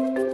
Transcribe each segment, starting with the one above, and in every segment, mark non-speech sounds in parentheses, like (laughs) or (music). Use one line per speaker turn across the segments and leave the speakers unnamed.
thank you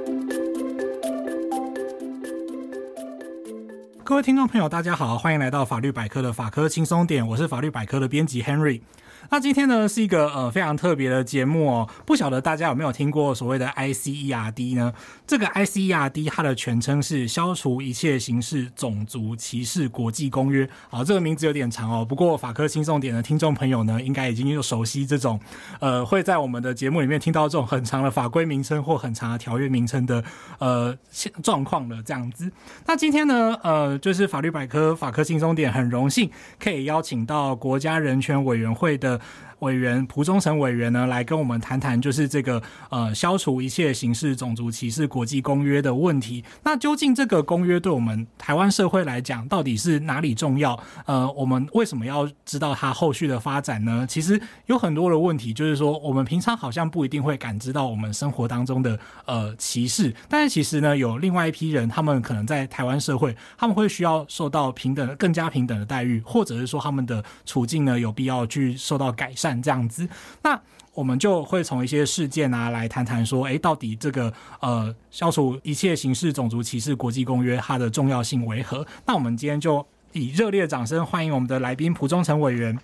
各位听众朋友，大家好，欢迎来到法律百科的法科轻松点，我是法律百科的编辑 Henry。那今天呢是一个呃非常特别的节目哦，不晓得大家有没有听过所谓的 ICERD 呢？这个 ICERD 它的全称是消除一切形式种族歧视国际公约。好，这个名字有点长哦，不过法科轻松点的听众朋友呢，应该已经又熟悉这种呃会在我们的节目里面听到这种很长的法规名称或很长的条约名称的呃状况了。这样子，那今天呢呃就是法律百科法科轻松点很荣幸可以邀请到国家人权委员会的。委员蒲忠诚委员呢，来跟我们谈谈，就是这个呃，消除一切形式种族歧视国际公约的问题。那究竟这个公约对我们台湾社会来讲，到底是哪里重要？呃，我们为什么要知道它后续的发展呢？其实有很多的问题，就是说我们平常好像不一定会感知到我们生活当中的呃歧视，但是其实呢，有另外一批人，他们可能在台湾社会，他们会需要受到平等、更加平等的待遇，或者是说他们的处境呢，有必要去受到改善。这样子，那我们就会从一些事件啊来谈谈说，诶，到底这个呃消除一切形式种族歧视国际公约它的重要性为何？那我们今天就以热烈的掌声欢迎我们的来宾蒲忠诚委员。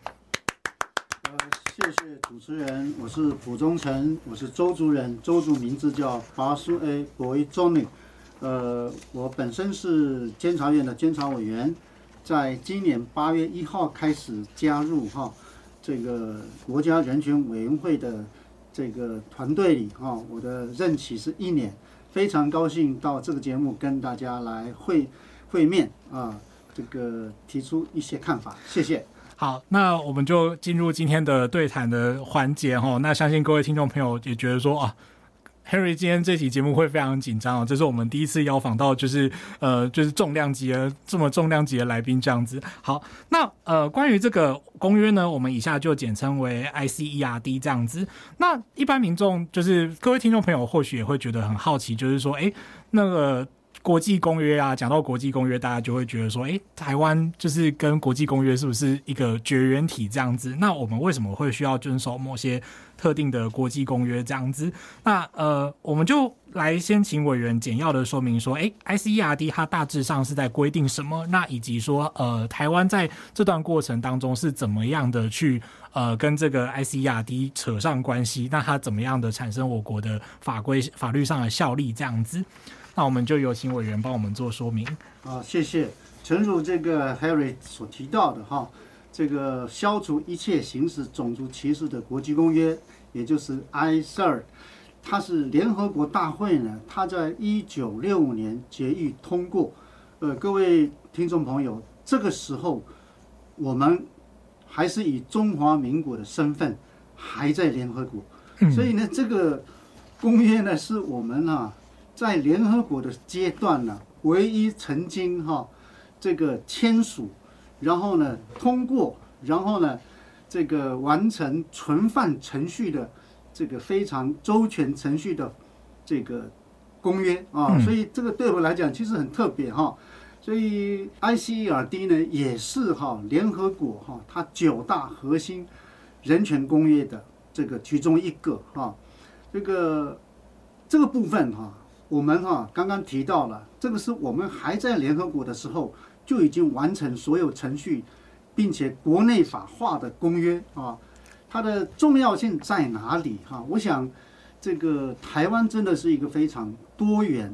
呃，谢谢主持人，我是蒲忠诚，我是周族人，周族名字叫巴苏 A 博伊宗尼。呃，我本身是监察院的监察委员，在今年八月一号开始加入哈。这个国家人权委员会的这个团队里哈，我的任期是一年，非常高兴到这个节目跟大家来会会面啊，这个提出一些看法，谢谢。
好，那我们就进入今天的对谈的环节哈。那相信各位听众朋友也觉得说啊。Henry 今天这期节目会非常紧张哦，这是我们第一次邀访到，就是呃，就是重量级的这么重量级的来宾这样子。好，那呃，关于这个公约呢，我们以下就简称为 ICERD 这样子。那一般民众就是各位听众朋友或许也会觉得很好奇，就是说，哎，那个。国际公约啊，讲到国际公约，大家就会觉得说，诶，台湾就是跟国际公约是不是一个绝缘体这样子？那我们为什么会需要遵守某些特定的国际公约这样子？那呃，我们就来先请委员简要的说明说，诶，ICERD 它大致上是在规定什么？那以及说，呃，台湾在这段过程当中是怎么样的去呃跟这个 ICERD 扯上关系？那它怎么样的产生我国的法规法律上的效力这样子？那我们就有请委员帮我们做说明。
啊，谢谢。诚如这个 Harry 所提到的哈，这个消除一切形式种族歧视的国际公约，也就是 ICERD，它是联合国大会呢，它在一九六五年决议通过。呃，各位听众朋友，这个时候我们还是以中华民国的身份还在联合国，所以呢，这个公约呢是我们啊。在联合国的阶段呢，唯一曾经哈这个签署，然后呢通过，然后呢这个完成存放程序的这个非常周全程序的这个公约啊，所以这个对我来讲其实很特别哈。所以 ICERD 呢也是哈联合国哈它九大核心人权公约的这个其中一个哈，这个这个部分哈。我们哈刚刚提到了，这个是我们还在联合国的时候就已经完成所有程序，并且国内法化的公约啊，它的重要性在哪里哈？我想，这个台湾真的是一个非常多元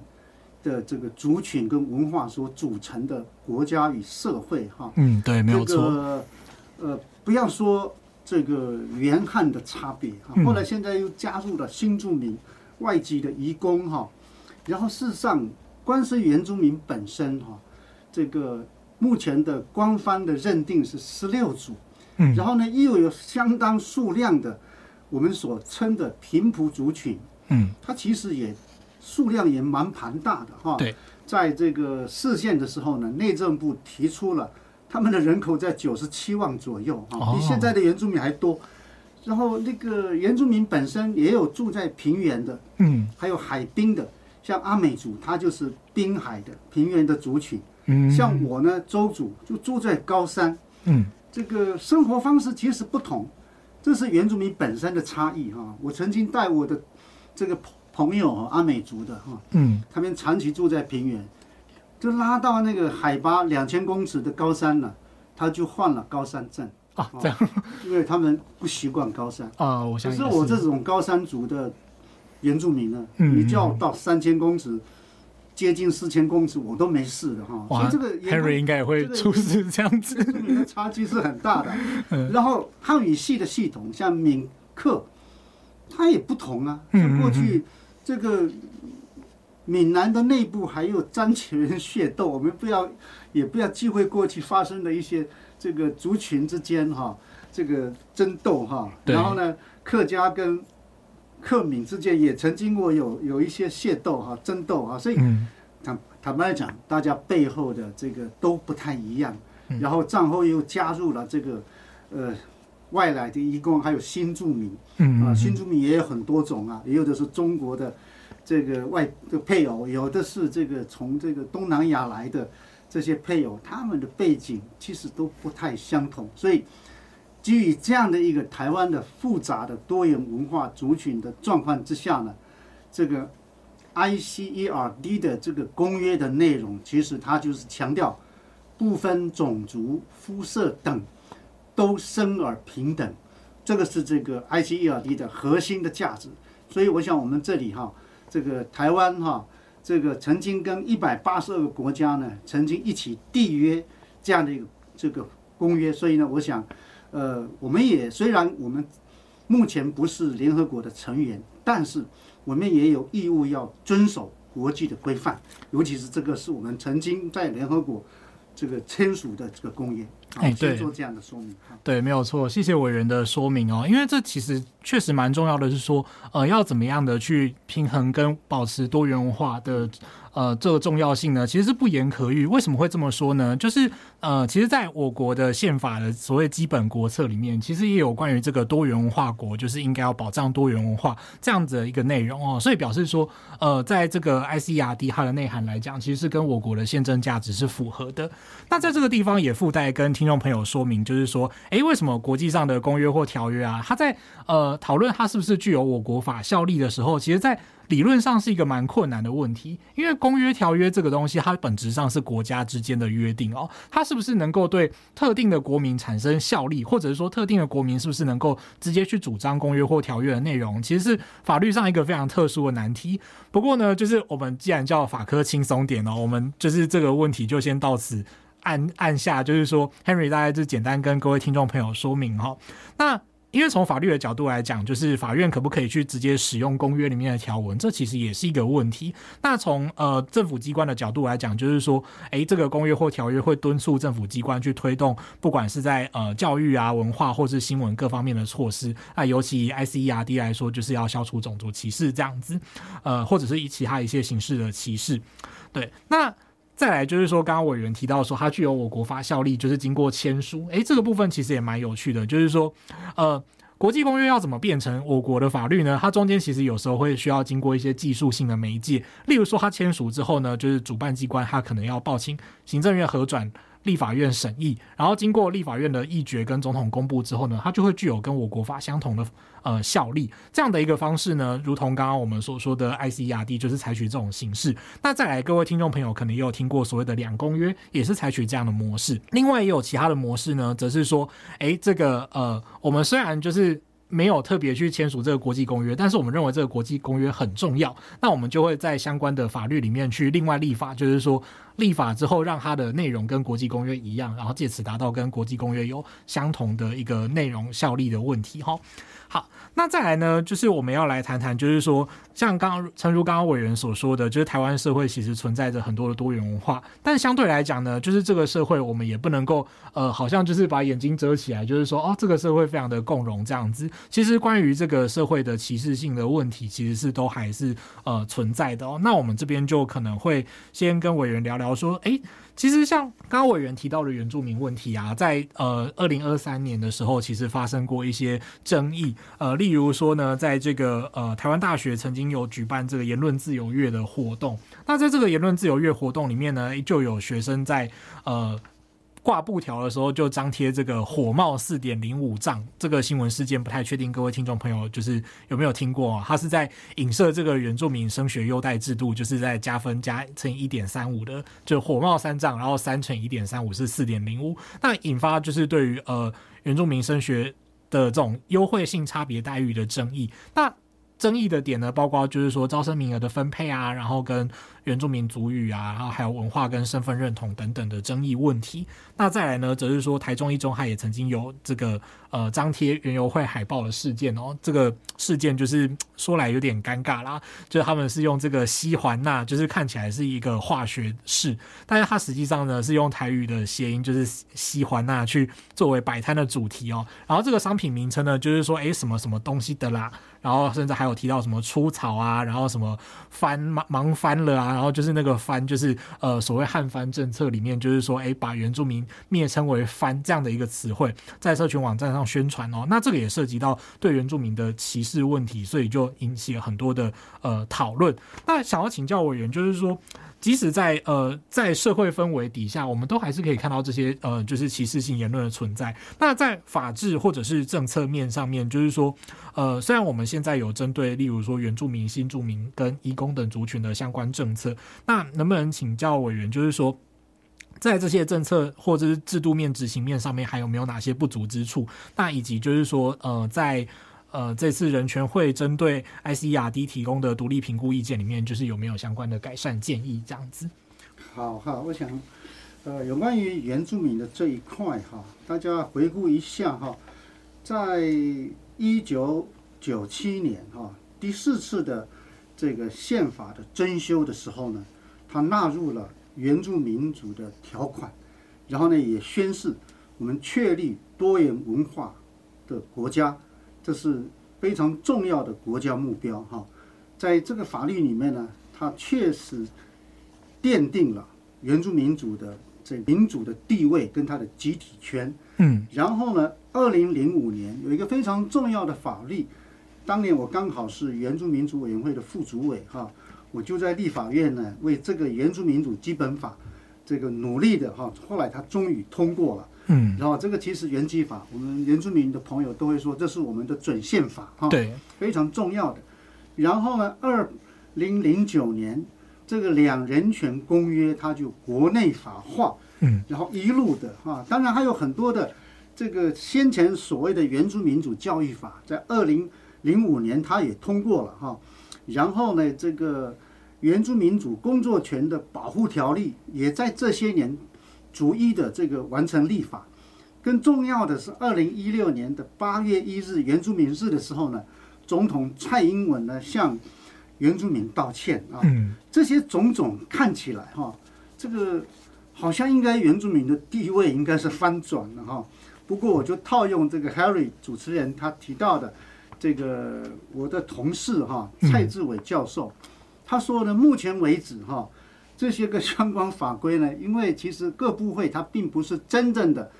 的这个族群跟文化所组成的国家与社会哈。
嗯，对，没有错。
这个呃，不要说这个原汉的差别哈，后来现在又加入了新住民、外籍的移工哈。然后，事实上，光是原住民本身哈，这个目前的官方的认定是十六组，嗯，然后呢，又有相当数量的我们所称的平埔族群，嗯，它其实也数量也蛮庞大的哈。对，在这个视线的时候呢，内政部提出了他们的人口在九十七万左右啊，比现在的原住民还多。然后那个原住民本身也有住在平原的，嗯，还有海滨的。像阿美族，它就是滨海的平原的族群。嗯，像我呢，周主就住在高山。嗯，这个生活方式其实不同，这是原住民本身的差异哈。我曾经带我的这个朋友阿美族的哈，
嗯，
他们长期住在平原，就拉到那个海拔两千公尺的高山了，他就患了高山症
啊，这样，
因为他们不习惯高山。
啊。我想
可是我这种高山族的原住民呢，
嗯，
你叫到三千公尺，接近四千公尺，我都没事的哈。所以这个
Henry 应该也会出事这样子，
差距是很大的。然 (laughs) 后汉语系的系统，像闽客，它也不同啊，像过去。这个闽南的内部还有张启人械斗，我们不要也不要忌讳过去发生的一些这个族群之间哈，这个争斗哈。然后呢，客家跟客闽之间也曾经过有有一些械斗哈，争斗哈。所以坦坦白讲，大家背后的这个都不太一样。然后战后又加入了这个呃。外来的移工，还有新住民，啊，新住民也有很多种啊，也有的是中国的这个外的配偶，有的是这个从这个东南亚来的这些配偶，他们的背景其实都不太相同，所以基于这样的一个台湾的复杂的多元文化族群的状况之下呢，这个 ICERD 的这个公约的内容，其实它就是强调不分种族、肤色等。都生而平等，这个是这个 ICERD 的核心的价值。所以我想我们这里哈，这个台湾哈，这个曾经跟一百八十二个国家呢，曾经一起缔约这样的一个这个公约。所以呢，我想，呃，我们也虽然我们目前不是联合国的成员，但是我们也有义务要遵守国际的规范，尤其是这个是我们曾经在联合国这个签署的这个公约。哎，对，做这样的说明，
对，没有错，谢谢委员的说明哦，因为这其实确实蛮重要的，是说，呃，要怎么样的去平衡跟保持多元文化的。呃，这个重要性呢，其实是不言可喻。为什么会这么说呢？就是呃，其实，在我国的宪法的所谓基本国策里面，其实也有关于这个多元文化国，就是应该要保障多元文化这样子的一个内容哦。所以表示说，呃，在这个 ICERD 它的内涵来讲，其实是跟我国的宪政价值是符合的。那在这个地方也附带跟听众朋友说明，就是说，诶，为什么国际上的公约或条约啊，它在呃讨论它是不是具有我国法效力的时候，其实，在理论上是一个蛮困难的问题，因为公约条约这个东西，它本质上是国家之间的约定哦，它是不是能够对特定的国民产生效力，或者是说特定的国民是不是能够直接去主张公约或条约的内容，其实是法律上一个非常特殊的难题。不过呢，就是我们既然叫法科轻松点哦，我们就是这个问题就先到此按按下，就是说 Henry 大概就简单跟各位听众朋友说明哈，那。因为从法律的角度来讲，就是法院可不可以去直接使用公约里面的条文，这其实也是一个问题。那从呃政府机关的角度来讲，就是说，诶，这个公约或条约会敦促政府机关去推动，不管是在呃教育啊、文化或是新闻各方面的措施。那尤其以 ICERD 来说，就是要消除种族歧视这样子，呃，或者是以其他一些形式的歧视。对，那。再来就是说，刚刚委员提到说，它具有我国法效力，就是经过签署。诶，这个部分其实也蛮有趣的，就是说，呃，国际公约要怎么变成我国的法律呢？它中间其实有时候会需要经过一些技术性的媒介，例如说，它签署之后呢，就是主办机关它可能要报请行政院核转。立法院审议，然后经过立法院的议决跟总统公布之后呢，它就会具有跟我国法相同的呃效力。这样的一个方式呢，如同刚刚我们所说的 ICERD 就是采取这种形式。那再来，各位听众朋友可能也有听过所谓的两公约，也是采取这样的模式。另外也有其他的模式呢，则是说，哎，这个呃，我们虽然就是。没有特别去签署这个国际公约，但是我们认为这个国际公约很重要，那我们就会在相关的法律里面去另外立法，就是说立法之后让它的内容跟国际公约一样，然后借此达到跟国际公约有相同的一个内容效力的问题。哈，那再来呢，就是我们要来谈谈，就是说像刚刚诚如刚刚委员所说的，就是台湾社会其实存在着很多的多元文化，但相对来讲呢，就是这个社会我们也不能够呃，好像就是把眼睛遮起来，就是说哦，这个社会非常的共荣这样子。其实关于这个社会的歧视性的问题，其实是都还是呃存在的哦。那我们这边就可能会先跟委员聊聊说，诶，其实像刚刚委员提到的原住民问题啊，在呃二零二三年的时候，其实发生过一些争议。呃，例如说呢，在这个呃台湾大学曾经有举办这个言论自由月的活动，那在这个言论自由月活动里面呢，就有学生在呃。挂布条的时候就张贴这个火冒四点零五丈这个新闻事件，不太确定各位听众朋友就是有没有听过啊？他是在影射这个原住民升学优待制度，就是在加分加乘一点三五的，就火冒三丈，然后三乘一点三五是四点零五，那引发就是对于呃原住民升学的这种优惠性差别待遇的争议，那。争议的点呢，包括就是说招生名额的分配啊，然后跟原住民族语啊，然后还有文化跟身份认同等等的争议问题。那再来呢，则是说台中一中它也曾经有这个呃张贴园游会海报的事件哦。这个事件就是说来有点尴尬啦，就是他们是用这个西环钠，就是看起来是一个化学式，但是它实际上呢是用台语的谐音，就是西环钠去作为摆摊的主题哦。然后这个商品名称呢，就是说诶什么什么东西的啦。然后甚至还有提到什么出草啊，然后什么翻忙忙翻了啊，然后就是那个翻，就是呃所谓汉翻政策里面，就是说哎把原住民蔑称为翻这样的一个词汇，在社群网站上宣传哦，那这个也涉及到对原住民的歧视问题，所以就引起了很多的呃讨论。那想要请教委员，就是说。即使在呃在社会氛围底下，我们都还是可以看到这些呃就是歧视性言论的存在。那在法制或者是政策面上面，就是说呃虽然我们现在有针对例如说原住民、新住民跟移工等族群的相关政策，那能不能请教委员，就是说在这些政策或者是制度面执行面上面，还有没有哪些不足之处？那以及就是说呃在。呃，这次人权会针对 ICRD 提供的独立评估意见里面，就是有没有相关的改善建议这样子？
好好，我想，呃，有关于原住民的这一块哈，大家回顾一下哈，在一九九七年哈第四次的这个宪法的增修的时候呢，它纳入了原住民族的条款，然后呢也宣示我们确立多元文化的国家。这是非常重要的国家目标哈，在这个法律里面呢，它确实奠定了原住民族的这民主的地位跟它的集体权。嗯，然后呢，二零零五年有一个非常重要的法律，当年我刚好是原住民族委员会的副主委哈，我就在立法院呢为这个原住民主基本法这个努力的哈，后来他终于通过了。嗯，然后这个其实原基法，我们原住民的朋友都会说，这是我们的准宪法哈，对，非常重要的。然后呢，二零零九年这个两人权公约它就国内法化，嗯，然后一路的哈，当然还有很多的这个先前所谓的原住民主教育法，在二零零五年它也通过了哈，然后呢，这个原住民主工作权的保护条例也在这些年。逐一的这个完成立法，更重要的是，二零一六年的八月一日原住民日的时候呢，总统蔡英文呢向原住民道歉啊，这些种种看起来哈，这个好像应该原住民的地位应该是翻转了哈。不过我就套用这个 Harry 主持人他提到的这个我的同事哈蔡志伟教授，他说呢，目前为止哈。这些个相关法规呢，(laughs) 因为其实各部会它并不是真正的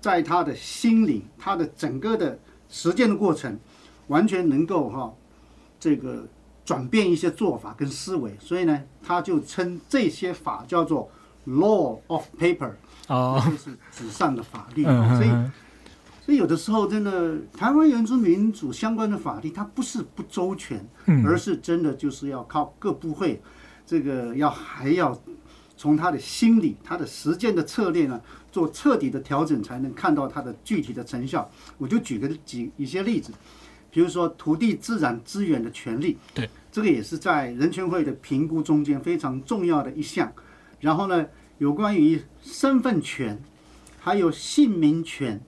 在他的心里，他的整个的实践的过程，完全能够哈这个转变一些做法跟思维，所以呢，他就称这些法叫做 law of paper，哦，就是纸上的法律。所以，所以有的时候真的台湾原住民主相关的法律，它不是不周全，而是真的就是要靠各部会。这个要还要从他的心理、他的实践的策略呢，做彻底的调整，才能看到他的具体的成效。我就举个几一些例子，比如说土地自然资源的权利，对，这个也是在人权会的评估中间非常重要的一项。然后呢，有关于身份权，还有姓名权，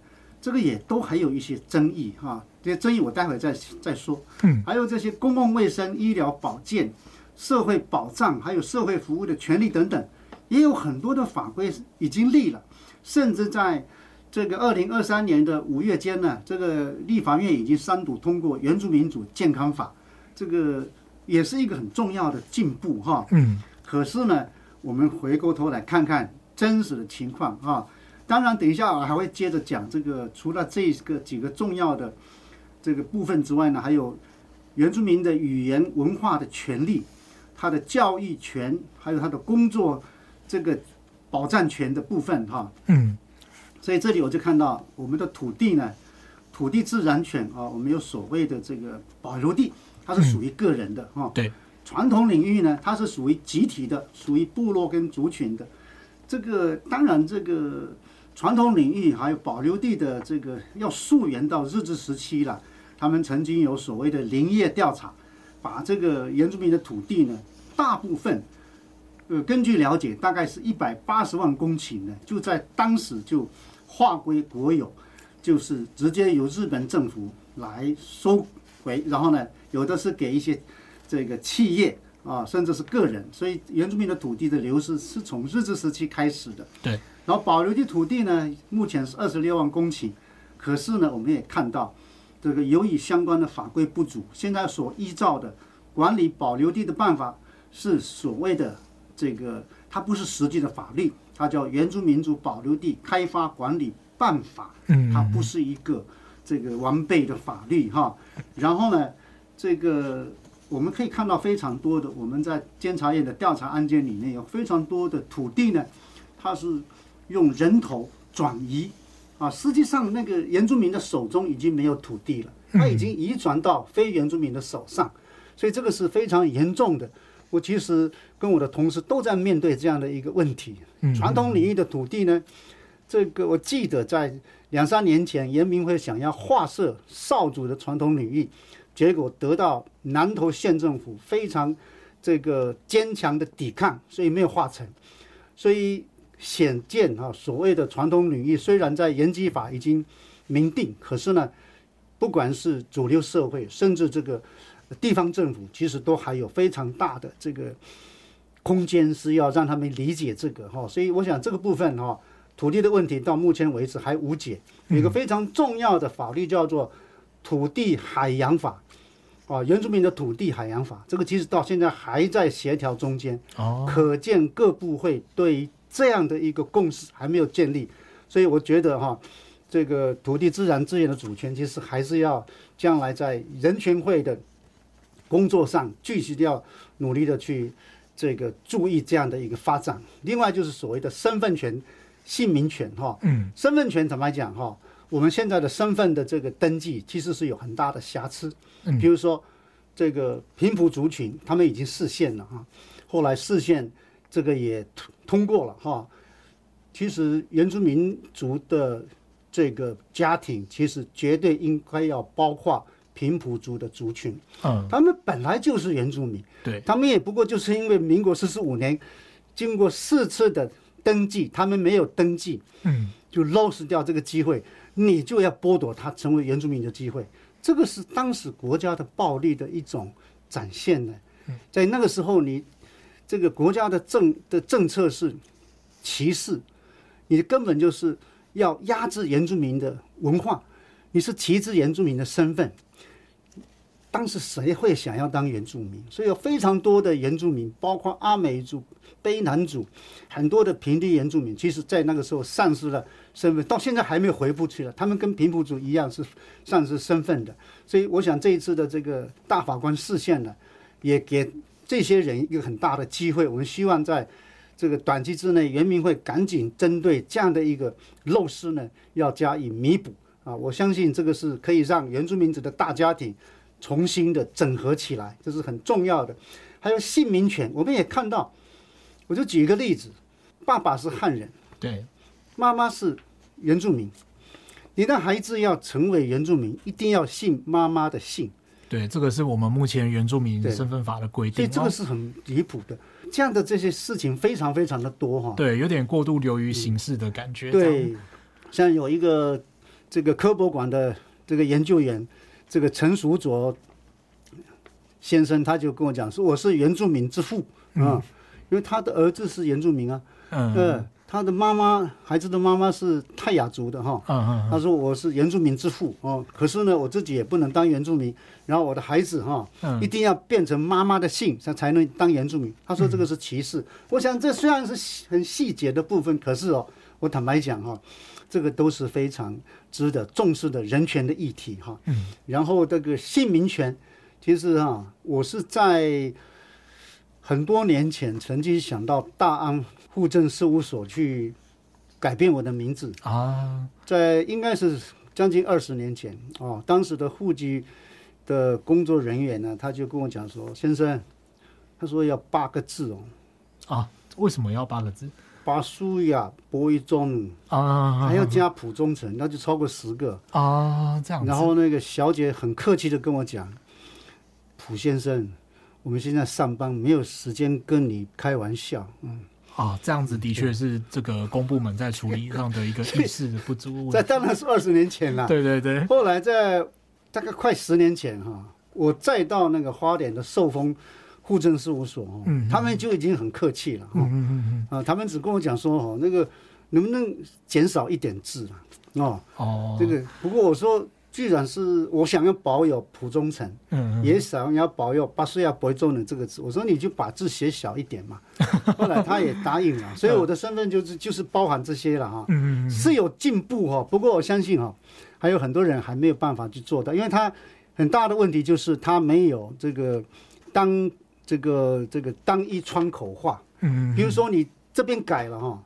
这个也都还有一些争议哈。这些争议我待会再再说。嗯，还有这些公共卫生、医疗保健。社会保障还有社会服务的权利等等，也有很多的法规已经立了，甚至在这个二零二三年的五月间呢，这个立法院已经三读通过《原住民族健康法》，这个也是一个很重要的进步哈。嗯。可是呢，我们回过头来看看真实的情况啊。当然，等一下我还会接着讲这个，除了这个几个重要的这个部分之外呢，还有原住民的语言文化的权利。他的教育权，还有他的工作这个保障权的部分，哈，嗯，所以这里我就看到我们的土地呢，土地自然权啊，我们有所谓的这个保留地，它是属于个人的哈。
对。
传统领域呢，它是属于集体的，属于部落跟族群的。这个当然，这个传统领域还有保留地的这个要溯源到日治时期了。他们曾经有所谓的林业调查，把这个原住民的土地呢，大部分，呃，根据了解，大概是一百八十万公顷呢，就在当时就划归国有，就是直接由日本政府来收回，然后呢，有的是给一些。这个企业啊，甚至是个人，所以原住民的土地的流失是从日治时期开始的。
对。
然后保留的土地呢，目前是二十六万公顷，可是呢，我们也看到，这个由于相关的法规不足，现在所依照的管理保留地的办法是所谓的这个，它不是实际的法律，它叫《原住民族保留地开发管理办法》，它不是一个这个完备的法律哈。然后呢，这个。我们可以看到非常多的，我们在监察院的调查案件里面有非常多的土地呢，它是用人头转移啊，实际上那个原住民的手中已经没有土地了，他已经移转到非原住民的手上，所以这个是非常严重的。我其实跟我的同事都在面对这样的一个问题。传统领域的土地呢，这个我记得在两三年前，原民会想要划设少主的传统领域。结果得到南投县政府非常这个坚强的抵抗，所以没有划成。所以显见啊，所谓的传统领域虽然在原基法已经明定，可是呢，不管是主流社会，甚至这个地方政府，其实都还有非常大的这个空间是要让他们理解这个哈。所以我想这个部分哈，土地的问题到目前为止还无解。有一个非常重要的法律叫做土地海洋法。啊，原住民的土地海洋法，这个其实到现在还在协调中间。哦，可见各部会对于这样的一个共识还没有建立，所以我觉得哈，这个土地自然资源的主权，其实还是要将来在人权会的工作上继续要努力的去这个注意这样的一个发展。另外就是所谓的身份权、姓名权哈，嗯，身份权怎么来讲哈？我们现在的身份的这个登记其实是有很大的瑕疵，比如说这个平埔族群，他们已经视线了哈，后来释宪这个也通过了哈。其实原住民族的这个家庭，其实绝对应该要包括平埔族的族群，嗯，他们本来就是原住民，对，他们也不过就是因为民国四十五年经过四次的登记，他们没有登记，嗯，就 lose 掉这个机会。你就要剥夺他成为原住民的机会，这个是当时国家的暴力的一种展现呢。在那个时候，你这个国家的政的政策是歧视，你根本就是要压制原住民的文化，你是歧视原住民的身份。当时谁会想要当原住民？所以有非常多的原住民，包括阿美族、卑南族，很多的平地原住民，其实在那个时候丧失了身份，到现在还没有回复去了。他们跟平埔族一样是丧失身份的。所以我想这一次的这个大法官释宪呢，也给这些人一个很大的机会。我们希望在这个短期之内，原民会赶紧针对这样的一个漏失呢，要加以弥补啊！我相信这个是可以让原住民族的大家庭。重新的整合起来，这是很重要的。还有姓名权，我们也看到。我就举一个例子：爸爸是汉人，对，妈妈是原住民。你的孩子要成为原住民，一定要姓妈妈的姓。
对，这个是我们目前原住民身份法的规定。
所以这个是很离谱的。这样的这些事情非常非常的多哈。
对，有点过度流于形式的感觉。
对，像有一个这个科博馆的这个研究员。这个陈淑卓先生他就跟我讲说：“我是原住民之父啊，因为他的儿子是原住民啊，嗯，呃，他的妈妈，孩子的妈妈是泰雅族的哈，嗯嗯，他说我是原住民之父哦，可是呢，我自己也不能当原住民，然后我的孩子哈，一定要变成妈妈的姓，才才能当原住民。他说这个是歧视。我想这虽然是很细节的部分，可是哦，我坦白讲哈。”这个都是非常值得重视的人权的议题哈。嗯。然后这个姓名权，其实哈，我是在很多年前曾经想到大安户政事务所去改变我的名字啊，在应该是将近二十年前哦，当时的户籍的工作人员呢，他就跟我讲说：“先生，他说要八个字哦。”
啊，为什么要八个字？
巴苏亚博一中啊，还要加蒲忠诚，那就超过十个
啊，这样。
然后那个小姐很客气的跟我讲：“普先生，我们现在上班没有时间跟你开玩笑。”嗯。
啊，这样子的确是这个公部门在处理上的一个意识的不足。
这当然是二十年前了。
对对对。
后来在大概快十年前哈，我再到那个花莲的寿丰户政事务所，嗯，他们就已经很客气了。嗯嗯嗯啊，他们只跟我讲说哦，那个能不能减少一点字啊？哦哦，这个不过我说。既然是我想要保有蒲忠诚，嗯，也想要保有巴苏亚博伊宗的这个字，我说你就把字写小一点嘛。(laughs) 后来他也答应了，所以我的身份就是就是包含这些了哈。嗯嗯，是有进步哈，不过我相信哈，还有很多人还没有办法去做到，因为他很大的问题就是他没有这个当这个这个单一窗口化。嗯，比如说你这边改了哈，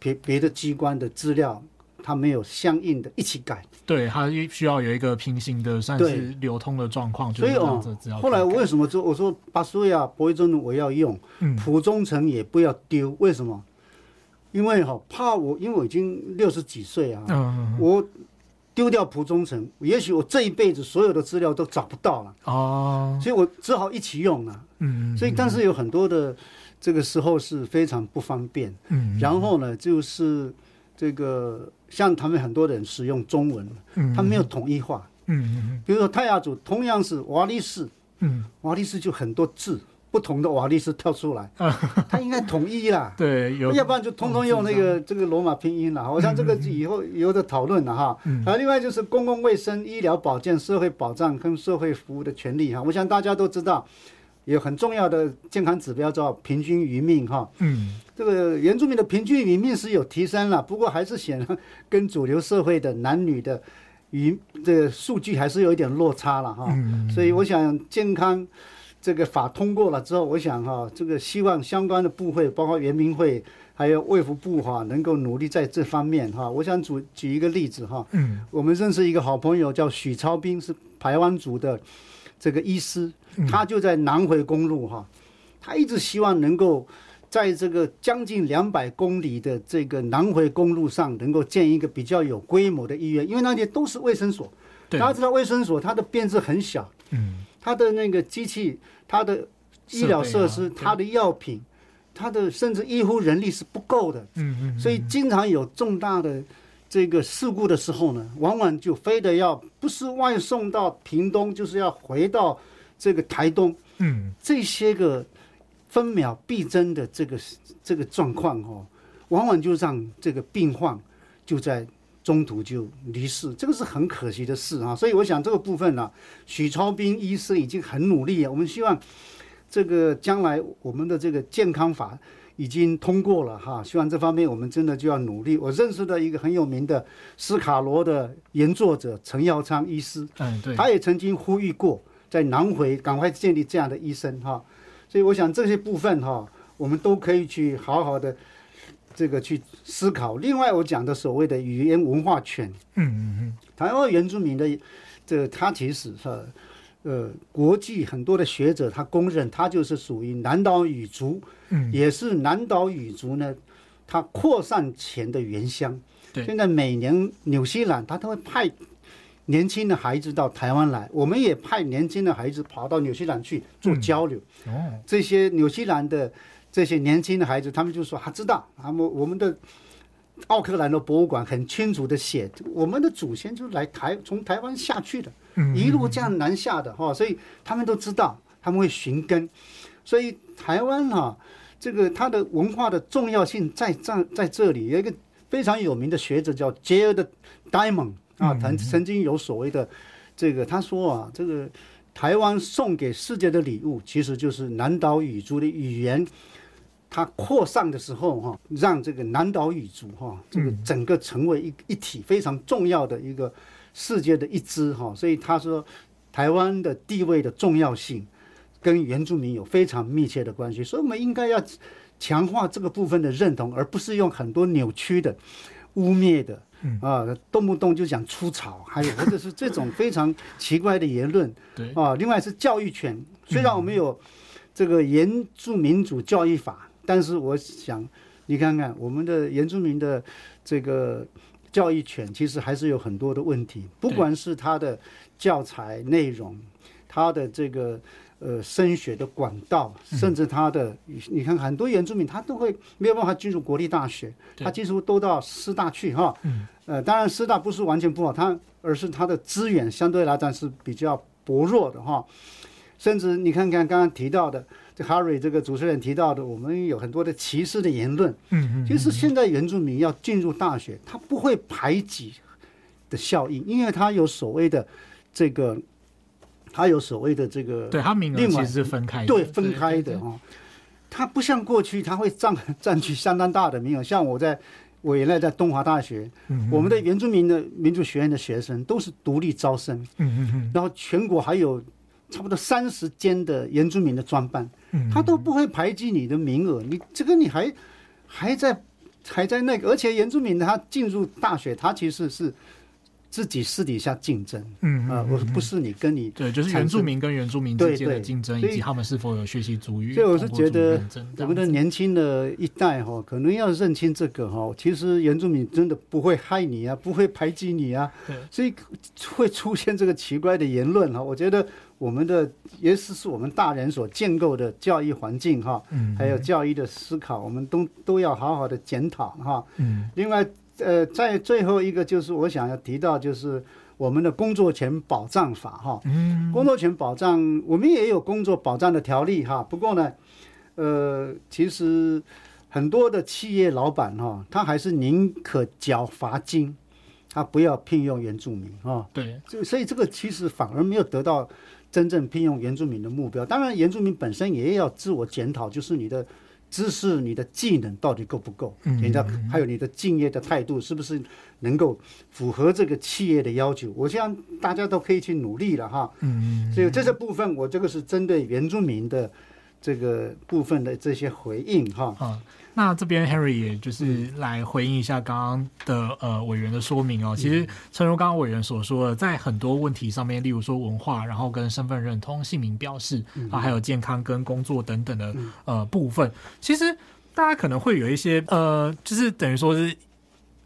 别别的机关的资料。它没有相应的一起改，
对，它需要有一个平行的，算是流通的状况。
所以哦，后来我为什么说我说巴苏亚博伊宗我要用，蒲忠诚也不要丢？为什么？因为哈怕我，因为我已经六十几岁啊，嗯、我丢掉蒲忠诚，也许我这一辈子所有的资料都找不到了哦，所以我只好一起用了。嗯，所以但是有很多的这个时候是非常不方便。嗯，然后呢，就是这个。像他们很多人使用中文，他没有统一化。嗯嗯，比如说泰雅族同样是瓦利斯，嗯，瓦利斯就很多字，不同的瓦利斯跳出来，他应该统一啦。(laughs)
对，
要不然就通通用那个这个罗马拼音了。我想这个以后有的讨论了哈。还有另外就是公共卫生、医疗保健、社会保障跟社会服务的权利哈。我想大家都知道。有很重要的健康指标叫平均余命哈，嗯，这个原住民的平均余命是有提升了，不过还是显然跟主流社会的男女的余这个数据还是有一点落差了哈，嗯。所以我想健康这个法通过了之后，我想哈，这个希望相关的部会，包括原民会还有卫福部哈，能够努力在这方面哈。我想举举一个例子哈，嗯，我们认识一个好朋友叫许超斌，是排湾族的。这个医师，他就在南回公路哈，他一直希望能够在这个将近两百公里的这个南回公路上，能够建一个比较有规模的医院，因为那些都是卫生所。大家知道卫生所它的编制很小，嗯，它的那个机器、它的医疗设施、它的药品、它的甚至医护人力是不够的，嗯嗯，所以经常有重大的。这个事故的时候呢，往往就非得要不是外送到屏东，就是要回到这个台东。嗯，这些个分秒必争的这个这个状况哦，往往就让这个病患就在中途就离世，这个是很可惜的事啊。所以我想这个部分呢，许超斌医师已经很努力了。我们希望这个将来我们的这个健康法。已经通过了哈，希望这方面我们真的就要努力。我认识的一个很有名的斯卡罗的原作者陈耀昌医师，嗯，对，他也曾经呼吁过在南回赶快建立这样的医生哈。所以我想这些部分哈，我们都可以去好好的这个去思考。另外，我讲的所谓的语言文化权，嗯嗯嗯，台湾原住民的这个他其实是。呃，国际很多的学者他公认，他就是属于南岛语族，嗯，也是南岛语族呢，它扩散前的原乡。对，现在每年纽西兰他都会派年轻的孩子到台湾来，我们也派年轻的孩子跑到纽西兰去做交流。哦，这些纽西兰的这些年轻的孩子，他们就说他知道，他们我们的奥克兰的博物馆很清楚的写，我们的祖先就来台从台湾下去的。一路这样南下的哈，所以他们都知道，他们会寻根，所以台湾哈，这个它的文化的重要性在在在这里。有一个非常有名的学者叫 Jared Diamond 啊，曾曾经有所谓的这个，他说啊，这个台湾送给世界的礼物，其实就是南岛语族的语言，它扩散的时候哈，让这个南岛语族哈，这个整个成为一一体非常重要的一个。世界的一支哈，所以他说台湾的地位的重要性，跟原住民有非常密切的关系，所以我们应该要强化这个部分的认同，而不是用很多扭曲的、污蔑的啊，动不动就讲出草，还有或者是这种非常奇怪的言论。(laughs)
对
啊，另外是教育权，虽然我们有这个原住民主教育法，但是我想你看看我们的原住民的这个教育权，其实还是有很多的问题，不管是他的教材内容，他的这个。呃，升学的管道，甚至他的，嗯、你看很多原住民他都会没有办法进入国立大学，他几乎都到师大去哈。嗯、呃，当然师大不是完全不好，他而是他的资源相对来讲是比较薄弱的哈。甚至你看看刚刚提到的，这 Harry 这个主持人提到的，我们有很多的歧视的言论。嗯嗯。其实现在原住民要进入大学，他不会排挤的效应，因为他有所谓的这个。他有所谓的这个，
对他名额其实是分开的，
对分开的哈。他不像过去，他会占占据相当大的名额。像我在我原来在东华大学，我们的原住民的民族学院的学生都是独立招生，然后全国还有差不多三十间的原住民的专班，他都不会排挤你的名额。你这个你还还在还在那个，而且原住民他进入大学，他其实是。自己私底下竞争，嗯啊，我、呃、不是你跟你
对，就是原住民跟原住民之间的竞争，以及他们是否有学习主语。
所以我是觉得，我们的年轻的一代哈，可能要认清这个哈，其实原住民真的不会害你啊，不会排挤你啊，对，所以会出现这个奇怪的言论哈。我觉得我们的也是是我们大人所建构的教育环境哈，嗯，还有教育的思考，我们都都要好好的检讨哈。嗯，另外。呃，在最后一个就是我想要提到，就是我们的工作权保障法哈。嗯。工作权保障，我们也有工作保障的条例哈。不过呢，呃，其实很多的企业老板哈，他还是宁可缴罚金，他不要聘用原住民哈。对。所以这个其实反而没有得到真正聘用原住民的目标。当然，原住民本身也要自我检讨，就是你的。知识，你的技能到底够不够？人家还有你的敬业的态度，是不是能够符合这个企业的要求？我想大家都可以去努力了哈。嗯，所以这些部分，我这个是针对原住民的这个部分的这些回应哈。
那这边 Henry 也就是来回应一下刚刚的呃委员的说明哦。其实，正如刚刚委员所说的，在很多问题上面，例如说文化，然后跟身份认同、姓名表示啊，还有健康跟工作等等的呃部分，其实大家可能会有一些呃，就是等于说是。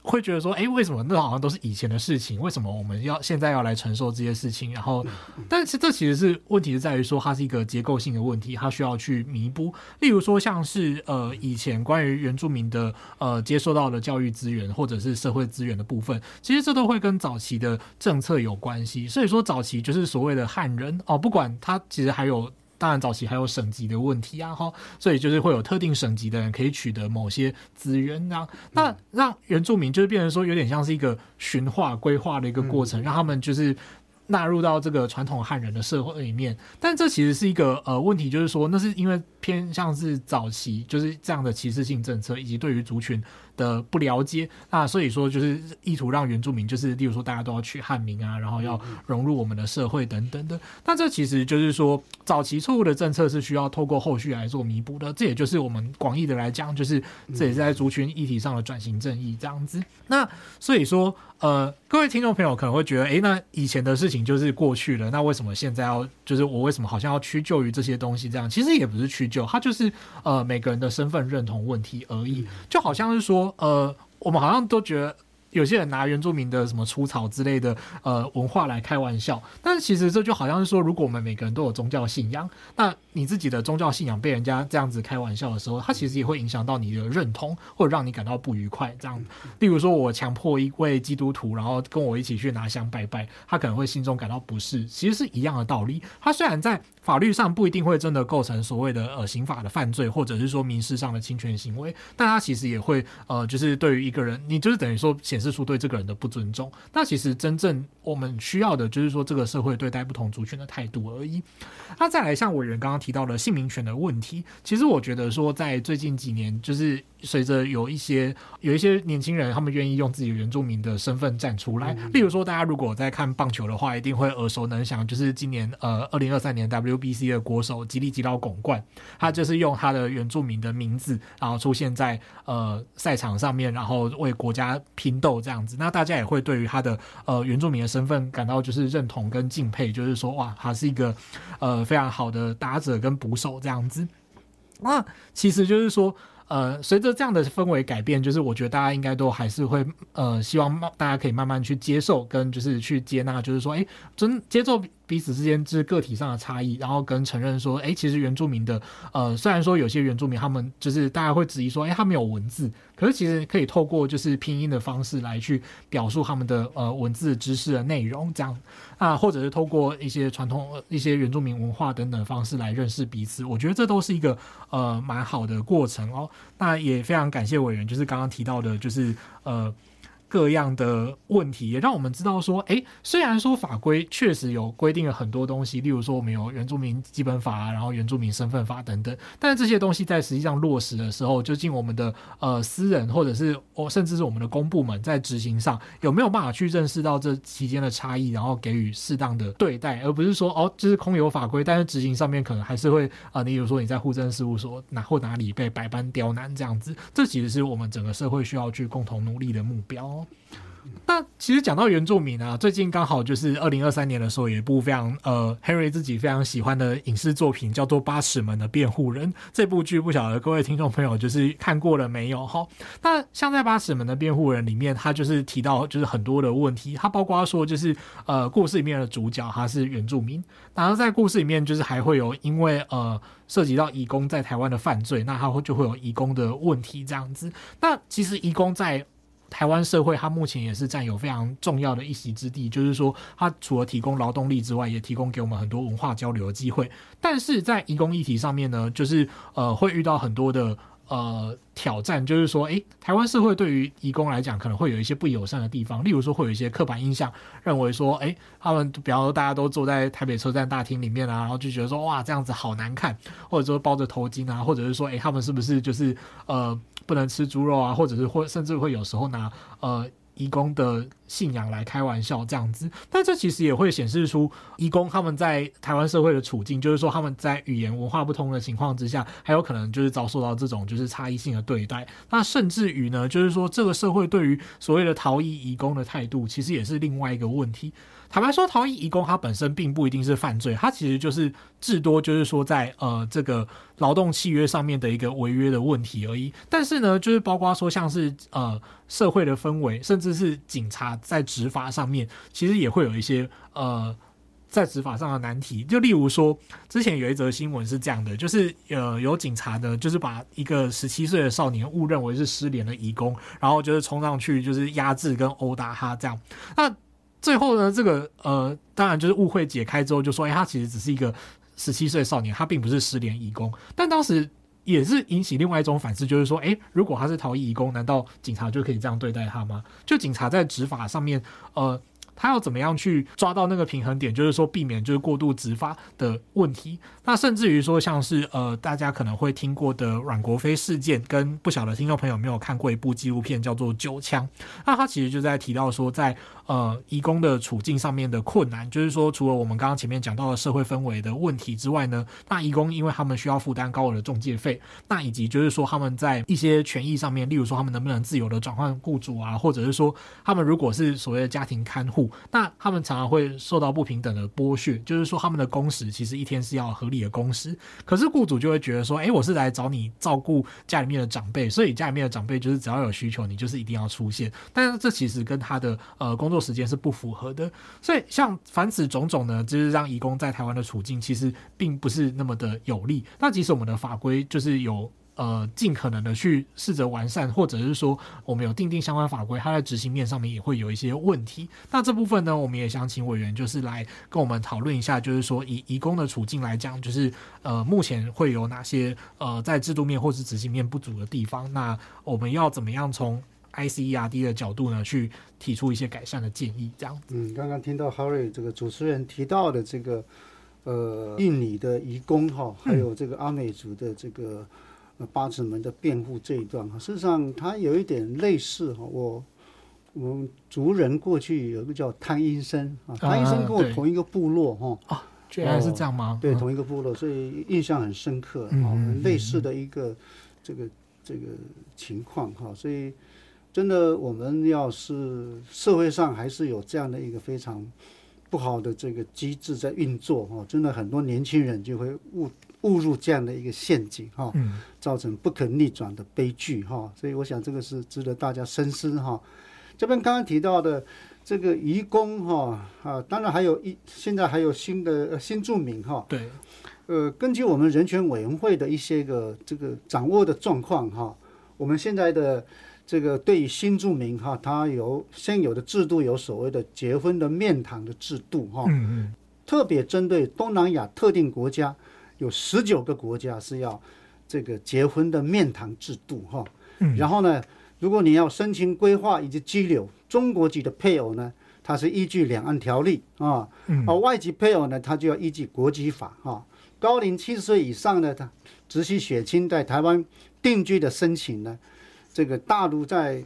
会觉得说，哎，为什么那好像都是以前的事情？为什么我们要现在要来承受这些事情？然后，但是这其实是问题是在于说，它是一个结构性的问题，它需要去弥补。例如说，像是呃以前关于原住民的呃接受到的教育资源或者是社会资源的部分，其实这都会跟早期的政策有关系。所以说，早期就是所谓的汉人哦，不管他其实还有。当然，早期还有省级的问题啊，哈，所以就是会有特定省级的人可以取得某些资源，啊，那让原住民就是变成说有点像是一个驯化规划的一个过程，让他们就是纳入到这个传统汉人的社会里面。但这其实是一个呃问题，就是说那是因为偏向是早期就是这样的歧视性政策，以及对于族群的不了解，那所以说就是意图让原住民就是，例如说大家都要取汉名啊，然后要融入我们的社会等等的。那这其实就是说，早期错误的政策是需要透过后续来做弥补的。这也就是我们广义的来讲，就是这也是在族群议题上的转型正义这样子。那所以说，呃，各位听众朋友可能会觉得，诶，那以前的事情就是过去了，那为什么现在要就是我为什么好像要屈就于这些东西？这样其实也不是屈就，它就是呃每个人的身份认同问题而已，就好像是说。呃，我们好像都觉得有些人拿原住民的什么出草之类的呃文化来开玩笑，但是其实这就好像是说，如果我们每个人都有宗教信仰，那你自己的宗教信仰被人家这样子开玩笑的时候，它其实也会影响到你的认同，或者让你感到不愉快。这样，例如说我强迫一位基督徒，然后跟我一起去拿香拜拜，他可能会心中感到不适，其实是一样的道理。他虽然在法律上不一定会真的构成所谓的呃刑法的犯罪，或者是说民事上的侵权行为，但他其实也会呃，就是对于一个人，你就是等于说显示出对这个人的不尊重。那其实真正我们需要的就是说这个社会对待不同族群的态度而已。那再来像委员刚刚提提到了姓名权的问题，其实我觉得说在最近几年，就是随着有一些有一些年轻人，他们愿意用自己的原住民的身份站出来。例如说，大家如果在看棒球的话，一定会耳熟能详，就是今年呃二零二三年 WBC 的国手吉利吉捞巩冠，他就是用他的原住民的名字，然后出现在呃赛场上面，然后为国家拼斗这样子。那大家也会对于他的呃原住民的身份感到就是认同跟敬佩，就是说哇，他是一个呃非常好的打者跟捕手这样子。那其实就是说。呃，随着这样的氛围改变，就是我觉得大家应该都还是会呃，希望大家可以慢慢去接受，跟就是去接纳，就是说，哎，真接受。彼此之间是个体上的差异，然后跟承认说，哎，其实原住民的，呃，虽然说有些原住民他们就是大家会质疑说，哎，他们有文字，可是其实可以透过就是拼音的方式来去表述他们的呃文字知识的内容，这样啊，或者是透过一些传统一些原住民文化等等方式来认识彼此，我觉得这都是一个呃蛮好的过程哦。那也非常感谢委员，就是刚刚提到的，就是呃。各样的问题也让我们知道说，诶，虽然说法规确实有规定了很多东西，例如说我们有原住民基本法啊，然后原住民身份法等等，但是这些东西在实际上落实的时候，究竟我们的呃私人或者是哦甚至是我们的公部门在执行上有没有办法去认识到这期间的差异，然后给予适当的对待，而不是说哦就是空有法规，但是执行上面可能还是会啊，你比如说你在户政事务所哪或哪里被百般刁难这样子，这其实是我们整个社会需要去共同努力的目标。那其实讲到原住民啊，最近刚好就是二零二三年的时候，有一部非常呃 Henry 自己非常喜欢的影视作品，叫做《八尺门的辩护人》。这部剧不晓得各位听众朋友就是看过了没有哈？那像在《八尺门的辩护人》里面，他就是提到就是很多的问题，他包括说就是呃故事里面的主角他是原住民，然后在故事里面就是还会有因为呃涉及到移工在台湾的犯罪，那他会就会有移工的问题这样子。那其实移工在台湾社会，它目前也是占有非常重要的一席之地。就是说，它除了提供劳动力之外，也提供给我们很多文化交流的机会。但是在移工议题上面呢，就是呃，会遇到很多的呃挑战。就是说，诶，台湾社会对于移工来讲，可能会有一些不友善的地方。例如说，会有一些刻板印象，认为说，诶，他们比方说大家都坐在台北车站大厅里面啊，然后就觉得说，哇，这样子好难看，(laughs) 或者说包着头巾啊，或者是说，诶，他们是不是就是呃。不能吃猪肉啊，或者是或甚至会有时候拿呃移工的信仰来开玩笑这样子，但这其实也会显示出移工他们在台湾社会的处境，就是说他们在语言文化不通的情况之下，还有可能就是遭受到这种就是差异性的对待。那甚至于呢，就是说这个社会对于所谓的逃逸移工的态度，其实也是另外一个问题。坦白说，逃逸移工它本身并不一定是犯罪，它其实就是至多就是说在呃这个劳动契约上面的一个违约的问题而已。但是呢，就是包括说像是呃社会的氛围，甚至是警察在执法上面，其实也会有一些呃在执法上的难题。就例如说，之前有一则新闻是这样的，就是呃有警察呢，就是把一个十七岁的少年误认为是失联的移工，然后就是冲上去就是压制跟殴打他这样。那最后呢，这个呃，当然就是误会解开之后，就说，哎，他其实只是一个十七岁少年，他并不是失联移工。但当时也是引起另外一种反思，就是说，哎，如果他是逃逸移工，难道警察就可以这样对待他吗？就警察在执法上面，呃。他要怎么样去抓到那个平衡点，就是说避免就是过度执法的问题。那甚至于说像是呃大家可能会听过的阮国飞事件，跟不晓得听众朋友没有看过一部纪录片叫做《九枪》。那他其实就在提到说在呃移工的处境上面的困难，就是说除了我们刚刚前面讲到的社会氛围的问题之外呢，那移工因为他们需要负担高额的中介费，那以及就是说他们在一些权益上面，例如说他们能不能自由的转换雇主啊，或者是说他们如果是所谓的家庭看护。那他们常常会受到不平等的剥削，就是说他们的工时其实一天是要合理的工时，可是雇主就会觉得说，诶，我是来找你照顾家里面的长辈，所以家里面的长辈就是只要有需求，你就是一定要出现。但是这其实跟他的呃工作时间是不符合的，所以像凡此种种呢，就是让移工在台湾的处境其实并不是那么的有利。那即使我们的法规就是有。呃，尽可能的去试着完善，或者是说我们有订定相关法规，它在执行面上面也会有一些问题。那这部分呢，我们也想请委员就是来跟我们讨论一下，就是说以移工的处境来讲，就是呃目前会有哪些呃在制度面或是执行面不足的地方？那我们要怎么样从 ICERD 的角度呢，去提出一些改善的建议？这样。
嗯，刚刚听到 Harry 这个主持人提到的这个呃印尼的移工哈，还有这个阿美族的这个。八尺门的辩护这一段哈，事实上它有一点类似哈，我我们族人过去有一个叫汤医生啊，汤医生跟我同一个部落哈。
啊，居然是这样吗？
对，同一个部落，所以印象很深刻啊，类似的一个这个这个情况哈，所以真的我们要是社会上还是有这样的一个非常不好的这个机制在运作哈，真的很多年轻人就会误误入这样的一个陷阱哈，造成不可逆转的悲剧哈，所以我想这个是值得大家深思哈。这边刚刚提到的这个移工哈啊，当然还有一现在还有新的新住民哈，
对，
呃，根据我们人权委员会的一些个这个掌握的状况哈，我们现在的。这个对于新住民哈，他有现有的制度，有所谓的结婚的面谈的制度哈，特别针对东南亚特定国家，有十九个国家是要这个结婚的面谈制度哈。然后呢，如果你要申请规划以及居留中国籍的配偶呢，他是依据两岸条例啊，而外籍配偶呢，他就要依据国籍法哈。高龄七十岁以上的他直系血亲在台湾定居的申请呢。这个大陆在